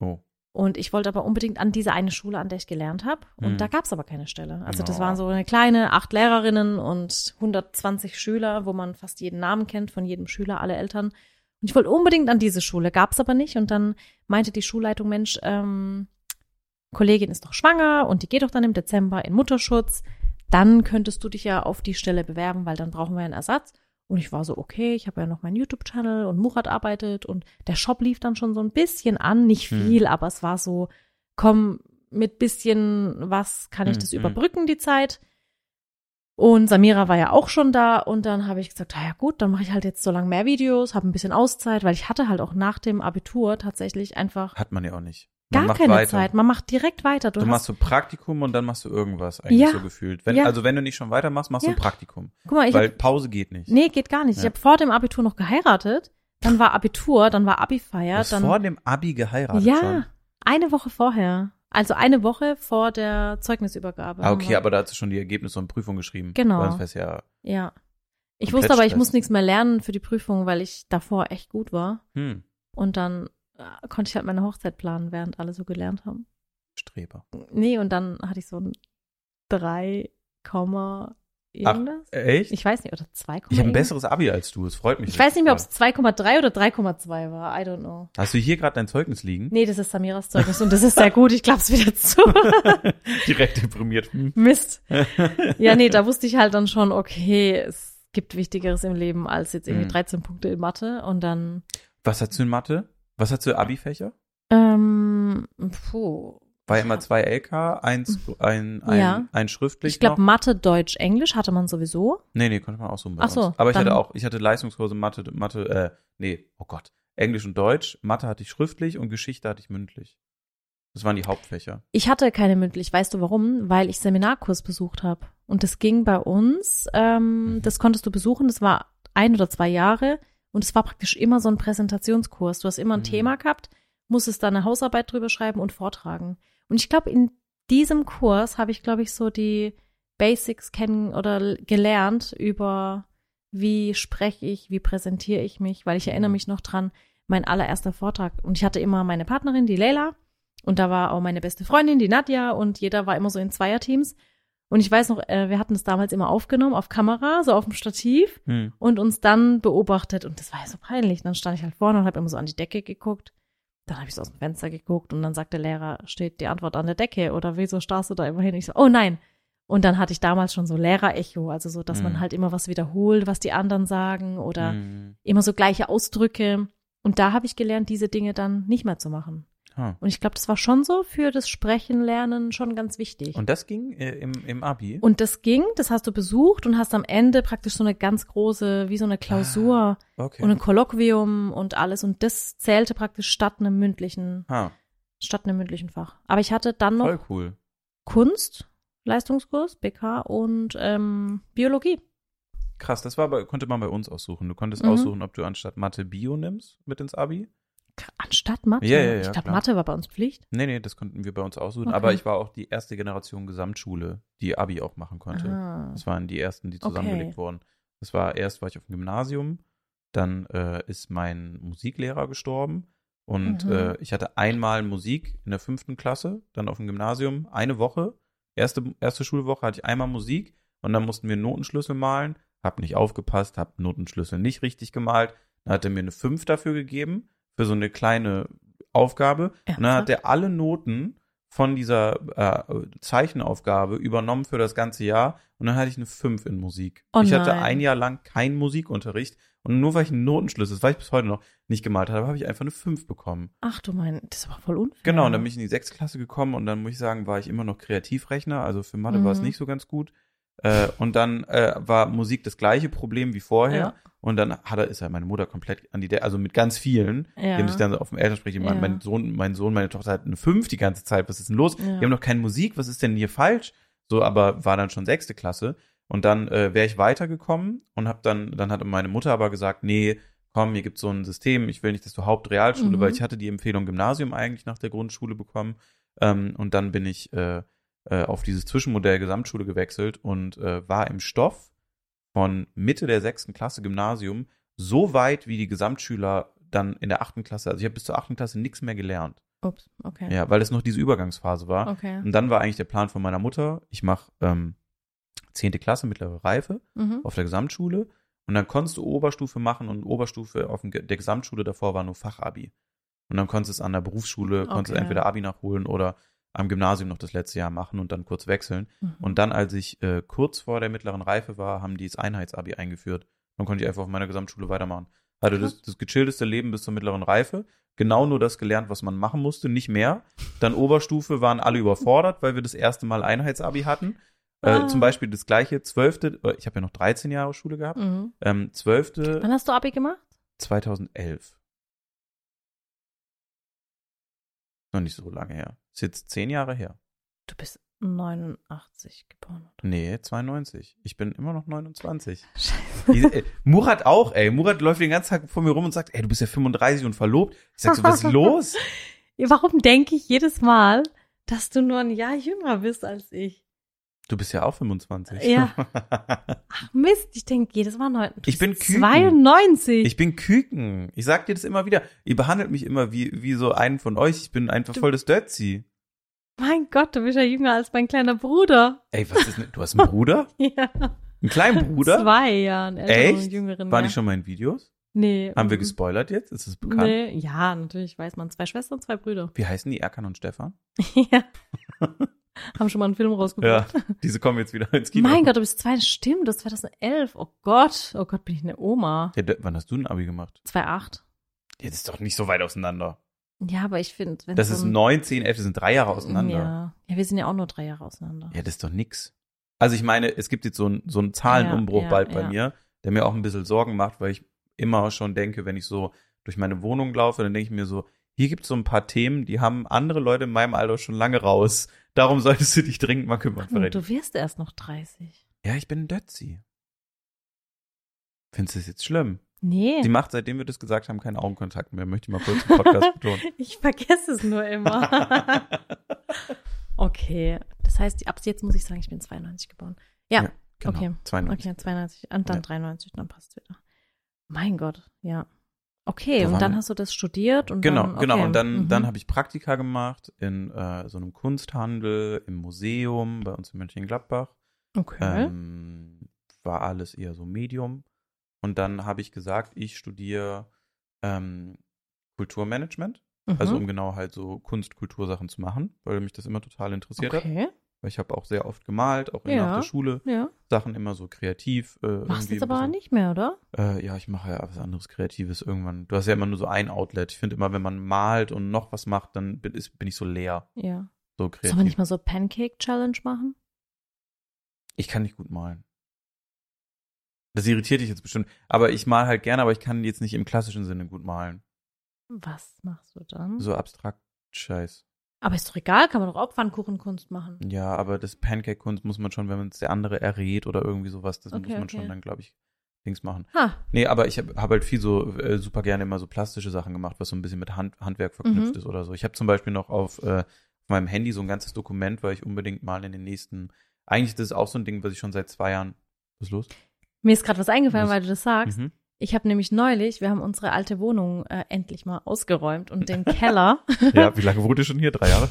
Oh. Und ich wollte aber unbedingt an diese eine Schule, an der ich gelernt habe. Und Hm. da gab es aber keine Stelle. Also das waren so eine kleine, acht Lehrerinnen und 120 Schüler, wo man fast jeden Namen kennt von jedem Schüler, alle Eltern. Und ich wollte unbedingt an diese Schule, gab es aber nicht. Und dann meinte die Schulleitung, Mensch, ähm, Kollegin ist doch schwanger und die geht doch dann im Dezember in Mutterschutz. Dann könntest du dich ja auf die Stelle bewerben, weil dann brauchen wir einen Ersatz. Und ich war so, okay, ich habe ja noch meinen YouTube-Channel und Murat arbeitet und der Shop lief dann schon so ein bisschen an, nicht Hm. viel, aber es war so, komm, mit bisschen was kann ich Hm, das hm. überbrücken, die Zeit. Und Samira war ja auch schon da und dann habe ich gesagt, ah ja gut, dann mache ich halt jetzt so lange mehr Videos, habe ein bisschen Auszeit, weil ich hatte halt auch nach dem Abitur tatsächlich einfach Hat man ja auch nicht. Man gar keine weiter. Zeit. Man macht direkt weiter. Du, Du, machst so Praktikum und dann machst du irgendwas eigentlich Ja. so gefühlt. Wenn, Ja. Also wenn du nicht schon weitermachst, machst du Ja. ein Praktikum. guck mal, ich weil hab, Pause geht nicht. nee, geht gar nicht. Ich habe vor dem Abitur noch geheiratet, dann war Abitur, dann war du Abi-Feier, dann vor dem Abi geheiratet ja, schon. eine Woche vorher. Also eine Woche vor der Zeugnisübergabe. Ah, okay, aber da hast du schon die Ergebnisse und Prüfung geschrieben. Genau. Weil wär's ja, Ja. Ich wusste aber, ich muss nichts mehr lernen für die Prüfung, weil ich davor echt gut war. hm, Und dann konnte ich halt meine Hochzeit planen, während alle so gelernt haben. Streber. Nee, und dann hatte ich so ein 3, irgendwas. Echt? ich weiß nicht, oder 2, Ich habe ein besseres Abi als du, es freut mich. Ich weiß nicht mehr, ob es 2,3 oder 3,2 war. I don't know. Hast du hier gerade dein Zeugnis liegen? Nee, das ist Samiras Zeugnis und das ist sehr gut. Ich klapp's wieder zu. Direkt deprimiert. Hm. Mist. Ja, nee, da wusste ich halt dann schon, okay, es gibt Wichtigeres im Leben als jetzt irgendwie Mhm. 13 Punkte in Mathe. Und dann, Was hast du in Mathe? Was hast du Abi-Fächer? ähm, puh. War ja immer zwei LK, eins, ein, ein, Ja. ein schriftlich Ich glaube? Mathe, Deutsch, Englisch hatte man sowieso. Nee, nee, konnte man auch so bei Ach so. Aber ich hatte auch, ich hatte Leistungskurse Mathe, Mathe, äh, nee, oh Gott. Englisch und Deutsch, Mathe hatte ich schriftlich und Geschichte hatte ich mündlich. Das waren die Hauptfächer. Ich hatte keine mündlich. Weißt du warum? Weil ich Seminarkurs besucht habe. Und das ging bei uns. Ähm, Mhm. Das konntest du besuchen. Das war ein oder zwei Jahre. Und es war praktisch immer so ein Präsentationskurs. Du hast immer ein Mhm. Thema gehabt, musstest da eine Hausarbeit drüber schreiben und vortragen. Und ich glaube, in diesem Kurs habe ich, glaube ich, so die Basics kennen oder gelernt über wie spreche ich, wie präsentiere ich mich, weil ich erinnere Mhm. mich noch dran, mein allererster Vortrag. Und ich hatte immer meine Partnerin, die Leila, und da war auch meine beste Freundin, die Nadja, und jeder war immer so in Zweierteams. Und ich weiß noch, äh, wir hatten das damals immer aufgenommen auf Kamera, so auf dem Stativ Hm. und uns dann beobachtet. Und das war ja so peinlich. Dann stand ich halt vorne und habe immer so an die Decke geguckt. Dann habe ich so aus dem Fenster geguckt und dann sagt der Lehrer, steht die Antwort an der Decke oder wieso starrst du da immer hin? Ich so, oh nein. Und dann hatte ich damals schon so Lehrerecho, also so, dass Mhm. man halt immer was wiederholt, was die anderen sagen oder Hm. immer so gleiche Ausdrücke. Und da habe ich gelernt, diese Dinge dann nicht mehr zu machen. Ah. Und ich glaube, das war schon so für das Sprechen lernen schon ganz wichtig. Und das ging äh, im, im Abi? Und das ging, das hast du besucht und hast am Ende praktisch so eine ganz große, wie so eine Klausur okay. und ein Kolloquium und alles. Und das zählte praktisch statt einem mündlichen, ha, statt einem mündlichen Fach. Aber ich hatte dann noch voll cool. Kunst, Leistungskurs, BK und ähm, Biologie. Krass, das war bei, konnte man bei uns aussuchen. Du konntest Mhm. aussuchen, ob du anstatt Mathe Bio nimmst mit ins Abi. Anstatt Mathe. Ja, ja, ja, ich glaube. Mathe war bei uns Pflicht. Nee, nee, das konnten wir bei uns aussuchen. Okay. Aber ich war auch die erste Generation Gesamtschule, die Abi auch machen konnte. Ah. Das waren die ersten, die Okay. zusammengelegt wurden. Das war erst war ich auf dem Gymnasium, dann äh, ist mein Musiklehrer gestorben und Mhm. äh, ich hatte einmal Musik in der fünften Klasse, dann auf dem Gymnasium eine Woche. Erste erste Schulwoche hatte ich einmal Musik und dann mussten wir einen Notenschlüssel malen. Hab nicht aufgepasst, hab Notenschlüssel nicht richtig gemalt. Dann hat er mir eine 5 dafür gegeben für so eine kleine Aufgabe. Und dann hat er alle Noten von dieser äh, Zeichenaufgabe übernommen für das ganze Jahr und dann hatte ich eine 5 in Musik. Oh ich hatte ein Jahr lang keinen Musikunterricht und nur weil ich einen Notenschlüssel, das weiß ich bis heute noch, nicht gemalt habe, habe ich einfach eine 5 bekommen. Ach du mein, das war voll unfair. Genau, und dann bin ich in die sechste Klasse gekommen und dann muss ich sagen, war ich immer noch Kreativrechner, also für Mathe war es Mhm. nicht so ganz gut. Äh, und dann äh, war Musik das gleiche Problem wie vorher. Ja. Und dann hat er, ist ja meine Mutter komplett an die, also mit ganz vielen, Ja. die haben sich dann so auf dem Elternsprech, mein, Ja. mein Sohn, mein Sohn, meine Tochter hat eine 5 die ganze Zeit, was ist denn los? Ja. Wir haben noch keine Musik, was ist denn hier falsch? So, aber war dann schon sechste Klasse. Und dann äh, wäre ich weitergekommen und hab dann, dann hat meine Mutter aber gesagt, nee, komm, hier gibt's so ein System, ich will nicht, dass du Hauptrealschule, Mhm. weil ich hatte die Empfehlung Gymnasium eigentlich nach der Grundschule bekommen. Ähm, und dann bin ich äh, äh, auf dieses Zwischenmodell Gesamtschule gewechselt und äh, war im Stoff von Mitte der sechsten Klasse Gymnasium so weit wie die Gesamtschüler dann in der achten Klasse. Also ich habe bis zur achten Klasse nichts mehr gelernt. Ups, okay. Ja, weil es noch diese Übergangsphase war. Okay. Und dann war eigentlich der Plan von meiner Mutter, ich mache ähm, 10. Klasse mittlere Reife Mhm. auf der Gesamtschule und dann konntest du Oberstufe machen und Oberstufe auf der Gesamtschule davor war nur Fachabi. Und dann konntest du es an der Berufsschule, konntest Okay. entweder Abi nachholen oder am Gymnasium noch das letzte Jahr machen und dann kurz wechseln. Mhm. Und dann, als ich äh, kurz vor der mittleren Reife war, haben die das Einheitsabi eingeführt. Dann konnte ich einfach auf meiner Gesamtschule weitermachen. Hatte das, das gechillteste Leben bis zur mittleren Reife. Genau nur das gelernt, was man machen musste, nicht mehr. Dann Oberstufe waren alle überfordert, weil wir das erste Mal Einheitsabi hatten. Äh, Ah. Zum Beispiel das gleiche, zwölfte, äh, ich habe ja noch 13 Jahre Schule gehabt. Mhm. Ähm, zwölfte Wann hast du Abi gemacht? 2011. Noch nicht so lange her. Ist jetzt zehn Jahre her. Du bist 89 geboren. oder? Nee, 92. Ich bin immer noch 29. Scheiße. Die, äh, Murat auch, ey. Murat läuft den ganzen Tag vor mir rum und sagt, ey, du bist ja 35 und verlobt. Ich sag so, was ist los? Warum denke ich jedes Mal, dass du nur ein Jahr jünger bist als ich? Du bist ja auch 25. Ja. Ach Mist, ich denke jedes Mal neun. Ich bin Küken. 92. Ich bin Küken. Ich sag dir das immer wieder. Ihr behandelt mich immer wie, wie so einen von euch. Ich bin einfach Du- voll das Dötzi. mein Gott, du bist ja jünger als mein kleiner Bruder. Ey, was ist denn, du hast einen Bruder? Ja. Einen kleinen Bruder? Zwei Jahren Echt? und jüngeren. Waren ja. die schon mal in Videos? Nee. Haben wir mhm. gespoilert jetzt? Ist das bekannt? Nee, ja, natürlich weiß man. Zwei Schwestern und zwei Brüder. Wie heißen die? Erkan und Stefan? ja. Haben schon mal einen Film rausgebracht. Diese kommen jetzt wieder ins Kino. Mein Gott, du bist zwei, stimmt, das ist 2011. Oh Gott, oh Gott, bin ich eine Oma. Ja, wann hast du ein Abi gemacht? 2,8. Ja, das ist doch nicht so weit auseinander. Ja, aber ich finde, wenn Das so ist ein- 9, 10, 11, das sind drei Jahre auseinander. Ja. Ja. ja, wir sind ja auch nur drei Jahre auseinander. das ist doch nix. Also ich meine, es gibt jetzt so, ein, so einen Zahlenumbruch Ja, ja, bald bei ja. mir, der mir auch ein bisschen Sorgen macht, weil ich immer schon denke, wenn ich so durch meine Wohnung laufe, dann denke ich mir so, hier gibt es so ein paar Themen, die haben andere Leute in meinem Alter schon lange raus. Darum solltest du dich dringend mal kümmern, Freddy. du wirst erst noch 30. Ja, ich bin Dötzi. Findest du das jetzt schlimm? Nee. Sie macht, seitdem wir das gesagt haben, keinen Augenkontakt mehr, möchte ich mal kurz im Podcast betonen. Ich vergesse es nur immer. okay. Das heißt, ab jetzt muss ich sagen, ich bin 92 geboren. Ja, Ja, Genau, okay. 92. Okay, 92. Und dann Ja. 93, dann passt wieder. Mein Gott, ja. Okay, und dann hast du das studiert und Genau, dann, okay. genau. Und dann, mhm. dann habe ich Praktika gemacht in äh, so einem Kunsthandel, im Museum bei uns in Mönchengladbach. Okay. Ähm, war alles eher so Medium. Und dann habe ich gesagt, ich studiere ähm, Kulturmanagement. Also Mhm. um genau halt so Kunst-Kultursachen zu machen, weil mich das immer total interessiert hat. Weil ich habe auch sehr oft gemalt, auch in Ja. nach der Schule. Ja. Sachen immer so kreativ. Äh, Machst irgendwie jetzt aber nicht mehr, oder? Äh, ja, ich mache ja was anderes Kreatives irgendwann. Du hast ja immer nur so ein Outlet. Ich finde immer, wenn man malt und noch was macht, dann bin, ist, bin ich so leer. Ja. So kreativ. Sollen wir nicht mal so Pancake-Challenge machen? Ich kann nicht gut malen. Das irritiert dich jetzt bestimmt. Aber ich mal halt gerne, aber ich kann jetzt nicht im klassischen Sinne gut malen. Was machst du dann? So abstrakt Scheiß. Aber ist doch egal, kann man doch auch Pfannkuchenkunst machen. Ja, aber das Pancake-Kunst muss man schon, wenn man es der andere errät oder irgendwie sowas, das Okay, muss man okay. schon dann, glaube ich, Dings machen. Ha, Nee, aber ich habe hab halt viel so äh, super gerne immer so plastische Sachen gemacht, was so ein bisschen mit Hand, Handwerk verknüpft Mhm. ist oder so. Ich habe zum Beispiel noch auf, äh, meinem Handy so ein ganzes Dokument, weil ich unbedingt mal in den nächsten. Eigentlich das ist auch so ein Ding, was ich schon seit zwei Jahren. Was ist los? mir ist gerade was eingefallen, Was? weil du das sagst. Mhm. Ich habe nämlich neulich, wir haben unsere alte Wohnung äh, endlich mal ausgeräumt und den Keller. Ja, wie lange wohnt ihr schon hier? Drei Jahre?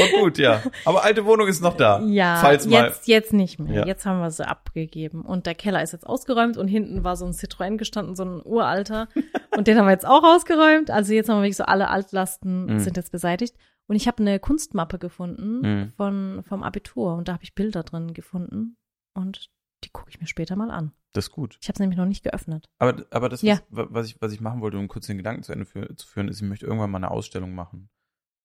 Oh gut, ja. Aber alte Wohnung ist noch da. ja, Falls mal. jetzt, jetzt nicht mehr. Ja. Jetzt haben wir sie abgegeben. Und der Keller ist jetzt ausgeräumt und hinten war so ein Citroën gestanden, so ein uralter. und den haben wir jetzt auch ausgeräumt. Also jetzt haben wir wirklich so alle Altlasten Mhm. sind jetzt beseitigt. Und ich habe eine Kunstmappe gefunden Mhm. von, vom Abitur und da habe ich Bilder drin gefunden. Und die gucke ich mir später mal an. Das ist gut. Ich habe es nämlich noch nicht geöffnet. Aber, aber das, was, Ja. was, ich, was ich machen wollte, um kurz den Gedanken zu Ende für, zu führen, ist, ich möchte irgendwann mal eine Ausstellung machen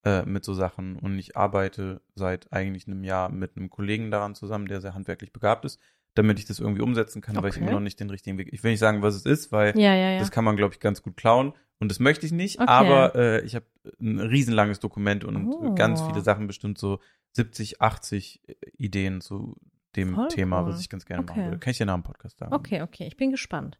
äh, mit so Sachen. Und ich arbeite seit eigentlich einem Jahr mit einem Kollegen daran zusammen, der sehr handwerklich begabt ist, damit ich das irgendwie umsetzen kann, weil ich Okay. immer noch nicht den richtigen Weg. Ich will nicht sagen, was es ist, weil Ja, ja, ja. das kann man, glaube ich, ganz gut klauen. Und das möchte ich nicht, Okay. aber äh, ich habe ein riesenlanges Dokument und Oh. ganz viele Sachen, bestimmt so 70, 80 Ideen zu dem Voll Thema, cool. was ich ganz gerne Okay. machen würde. Kann ich dir nach dem Podcast sagen. Okay, okay, ich bin gespannt.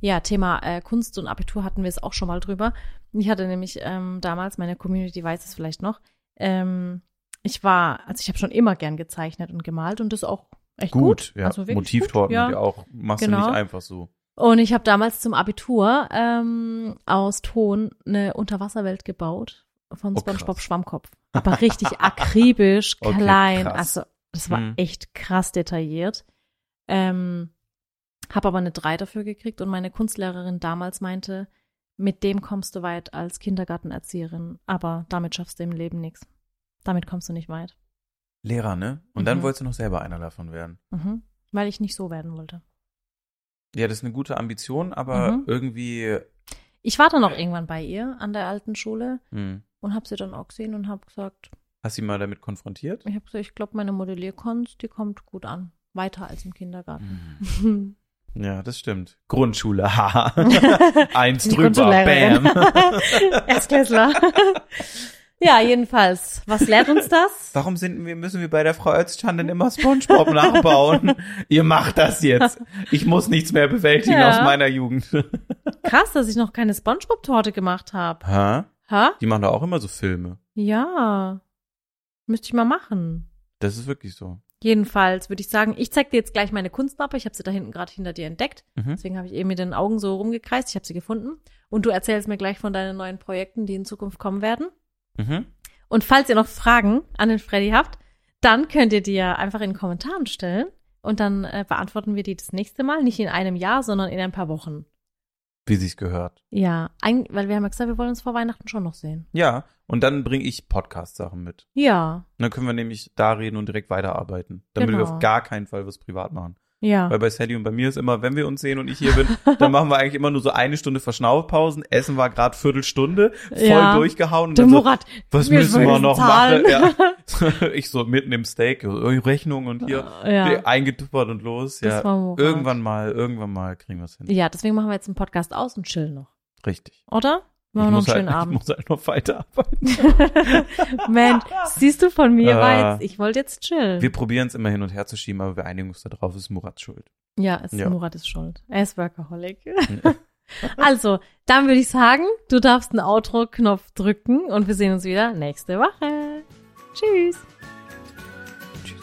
Ja, Thema äh, Kunst und Abitur hatten wir es auch schon mal drüber. Ich hatte nämlich ähm, damals, meine Community weiß es vielleicht noch, ähm, ich war, also ich habe schon immer gern gezeichnet und gemalt und das auch echt gut. Gut, ja. Also Motivtorten gut, ja. auch machst Genau. du nicht einfach so. Und ich habe damals zum Abitur ähm, aus Ton eine Unterwasserwelt gebaut von Oh, SpongeBob krass. Schwammkopf. Aber richtig akribisch, Okay, klein. krass. Also das war Mhm. echt krass detailliert. Ähm, habe aber eine 3 dafür gekriegt und meine Kunstlehrerin damals meinte, mit dem kommst du weit als Kindergartenerzieherin, aber damit schaffst du im Leben nichts. Damit kommst du nicht weit. Lehrer, ne? Und dann Mhm. wolltest du noch selber einer davon werden. Mhm. Weil ich nicht so werden wollte. Ja, das ist eine gute Ambition, aber Mhm. irgendwie. Ich war dann auch irgendwann bei ihr an der alten Schule Hm. und habe sie dann auch gesehen und habe gesagt, Hast du ihn mal damit konfrontiert? ich habe gesagt, ich glaube, meine Modellierkunst, die kommt gut an. Weiter als im Kindergarten. Hm. Ja, das stimmt. Grundschule, haha. Eins Die drüber, Grundschullehrerin. bam. Erstklässler. ja, jedenfalls. Was lehrt uns das? Warum sind wir, müssen wir bei der Frau Özcan denn immer Spongebob nachbauen? Ihr macht das jetzt. Ich muss nichts mehr bewältigen Ja. aus meiner Jugend. Krass, dass ich noch keine Spongebob-Torte gemacht habe. Hä? Ha? Die machen da auch immer so Filme. Ja. Müsste ich mal machen. Das ist wirklich so. Jedenfalls würde ich sagen, ich zeig dir jetzt gleich meine Kunstmappe. Ich habe sie da hinten gerade hinter dir entdeckt. Mhm. Deswegen habe ich eben mit den Augen so rumgekreist. Ich habe sie gefunden. Und du erzählst mir gleich von deinen neuen Projekten, die in Zukunft kommen werden. Mhm. Und falls ihr noch Fragen an den Freddy habt, dann könnt ihr die ja einfach in den Kommentaren stellen. Und dann äh, beantworten wir die das nächste Mal. Nicht in einem Jahr, sondern in ein paar Wochen. Wie sich's gehört. Ja, ein, weil wir haben ja gesagt, wir wollen uns vor Weihnachten schon noch sehen. Ja, und dann bringe ich Podcast-Sachen mit. Ja, Und dann können wir nämlich da reden und direkt weiterarbeiten. Damit wir Genau. auf gar keinen Fall was privat machen. Ja. Weil bei Sally und bei mir ist immer, wenn wir uns sehen und ich hier bin, dann machen wir eigentlich immer nur so eine Stunde Verschnaufpausen. Essen war gerade Viertelstunde, voll Ja. durchgehauen. Und Der dann so, Murat, was wir müssen wir noch zahlen. machen? Ja. ich so mitten im Steak, oh, Rechnung und hier ja. eingetuppert und los. Das Ja, irgendwann mal, irgendwann mal kriegen wir es hin. ja, deswegen machen wir jetzt einen Podcast aus und chillen noch. Richtig. Oder? Machen wir ich, noch einen schönen halt, ich Abend. muss halt noch weiterarbeiten. Mensch, siehst du von mir Ah. war jetzt, ich wollte jetzt chillen. Wir probieren es immer hin und her zu schieben, aber wir einigen uns darauf, es ist Murats Schuld. ja, es Ja. Murat ist schuld. Er ist Workaholic. Also, dann würde ich sagen, du darfst einen Outro-Knopf drücken und wir sehen uns wieder nächste Woche. Tschüss. Tschüss.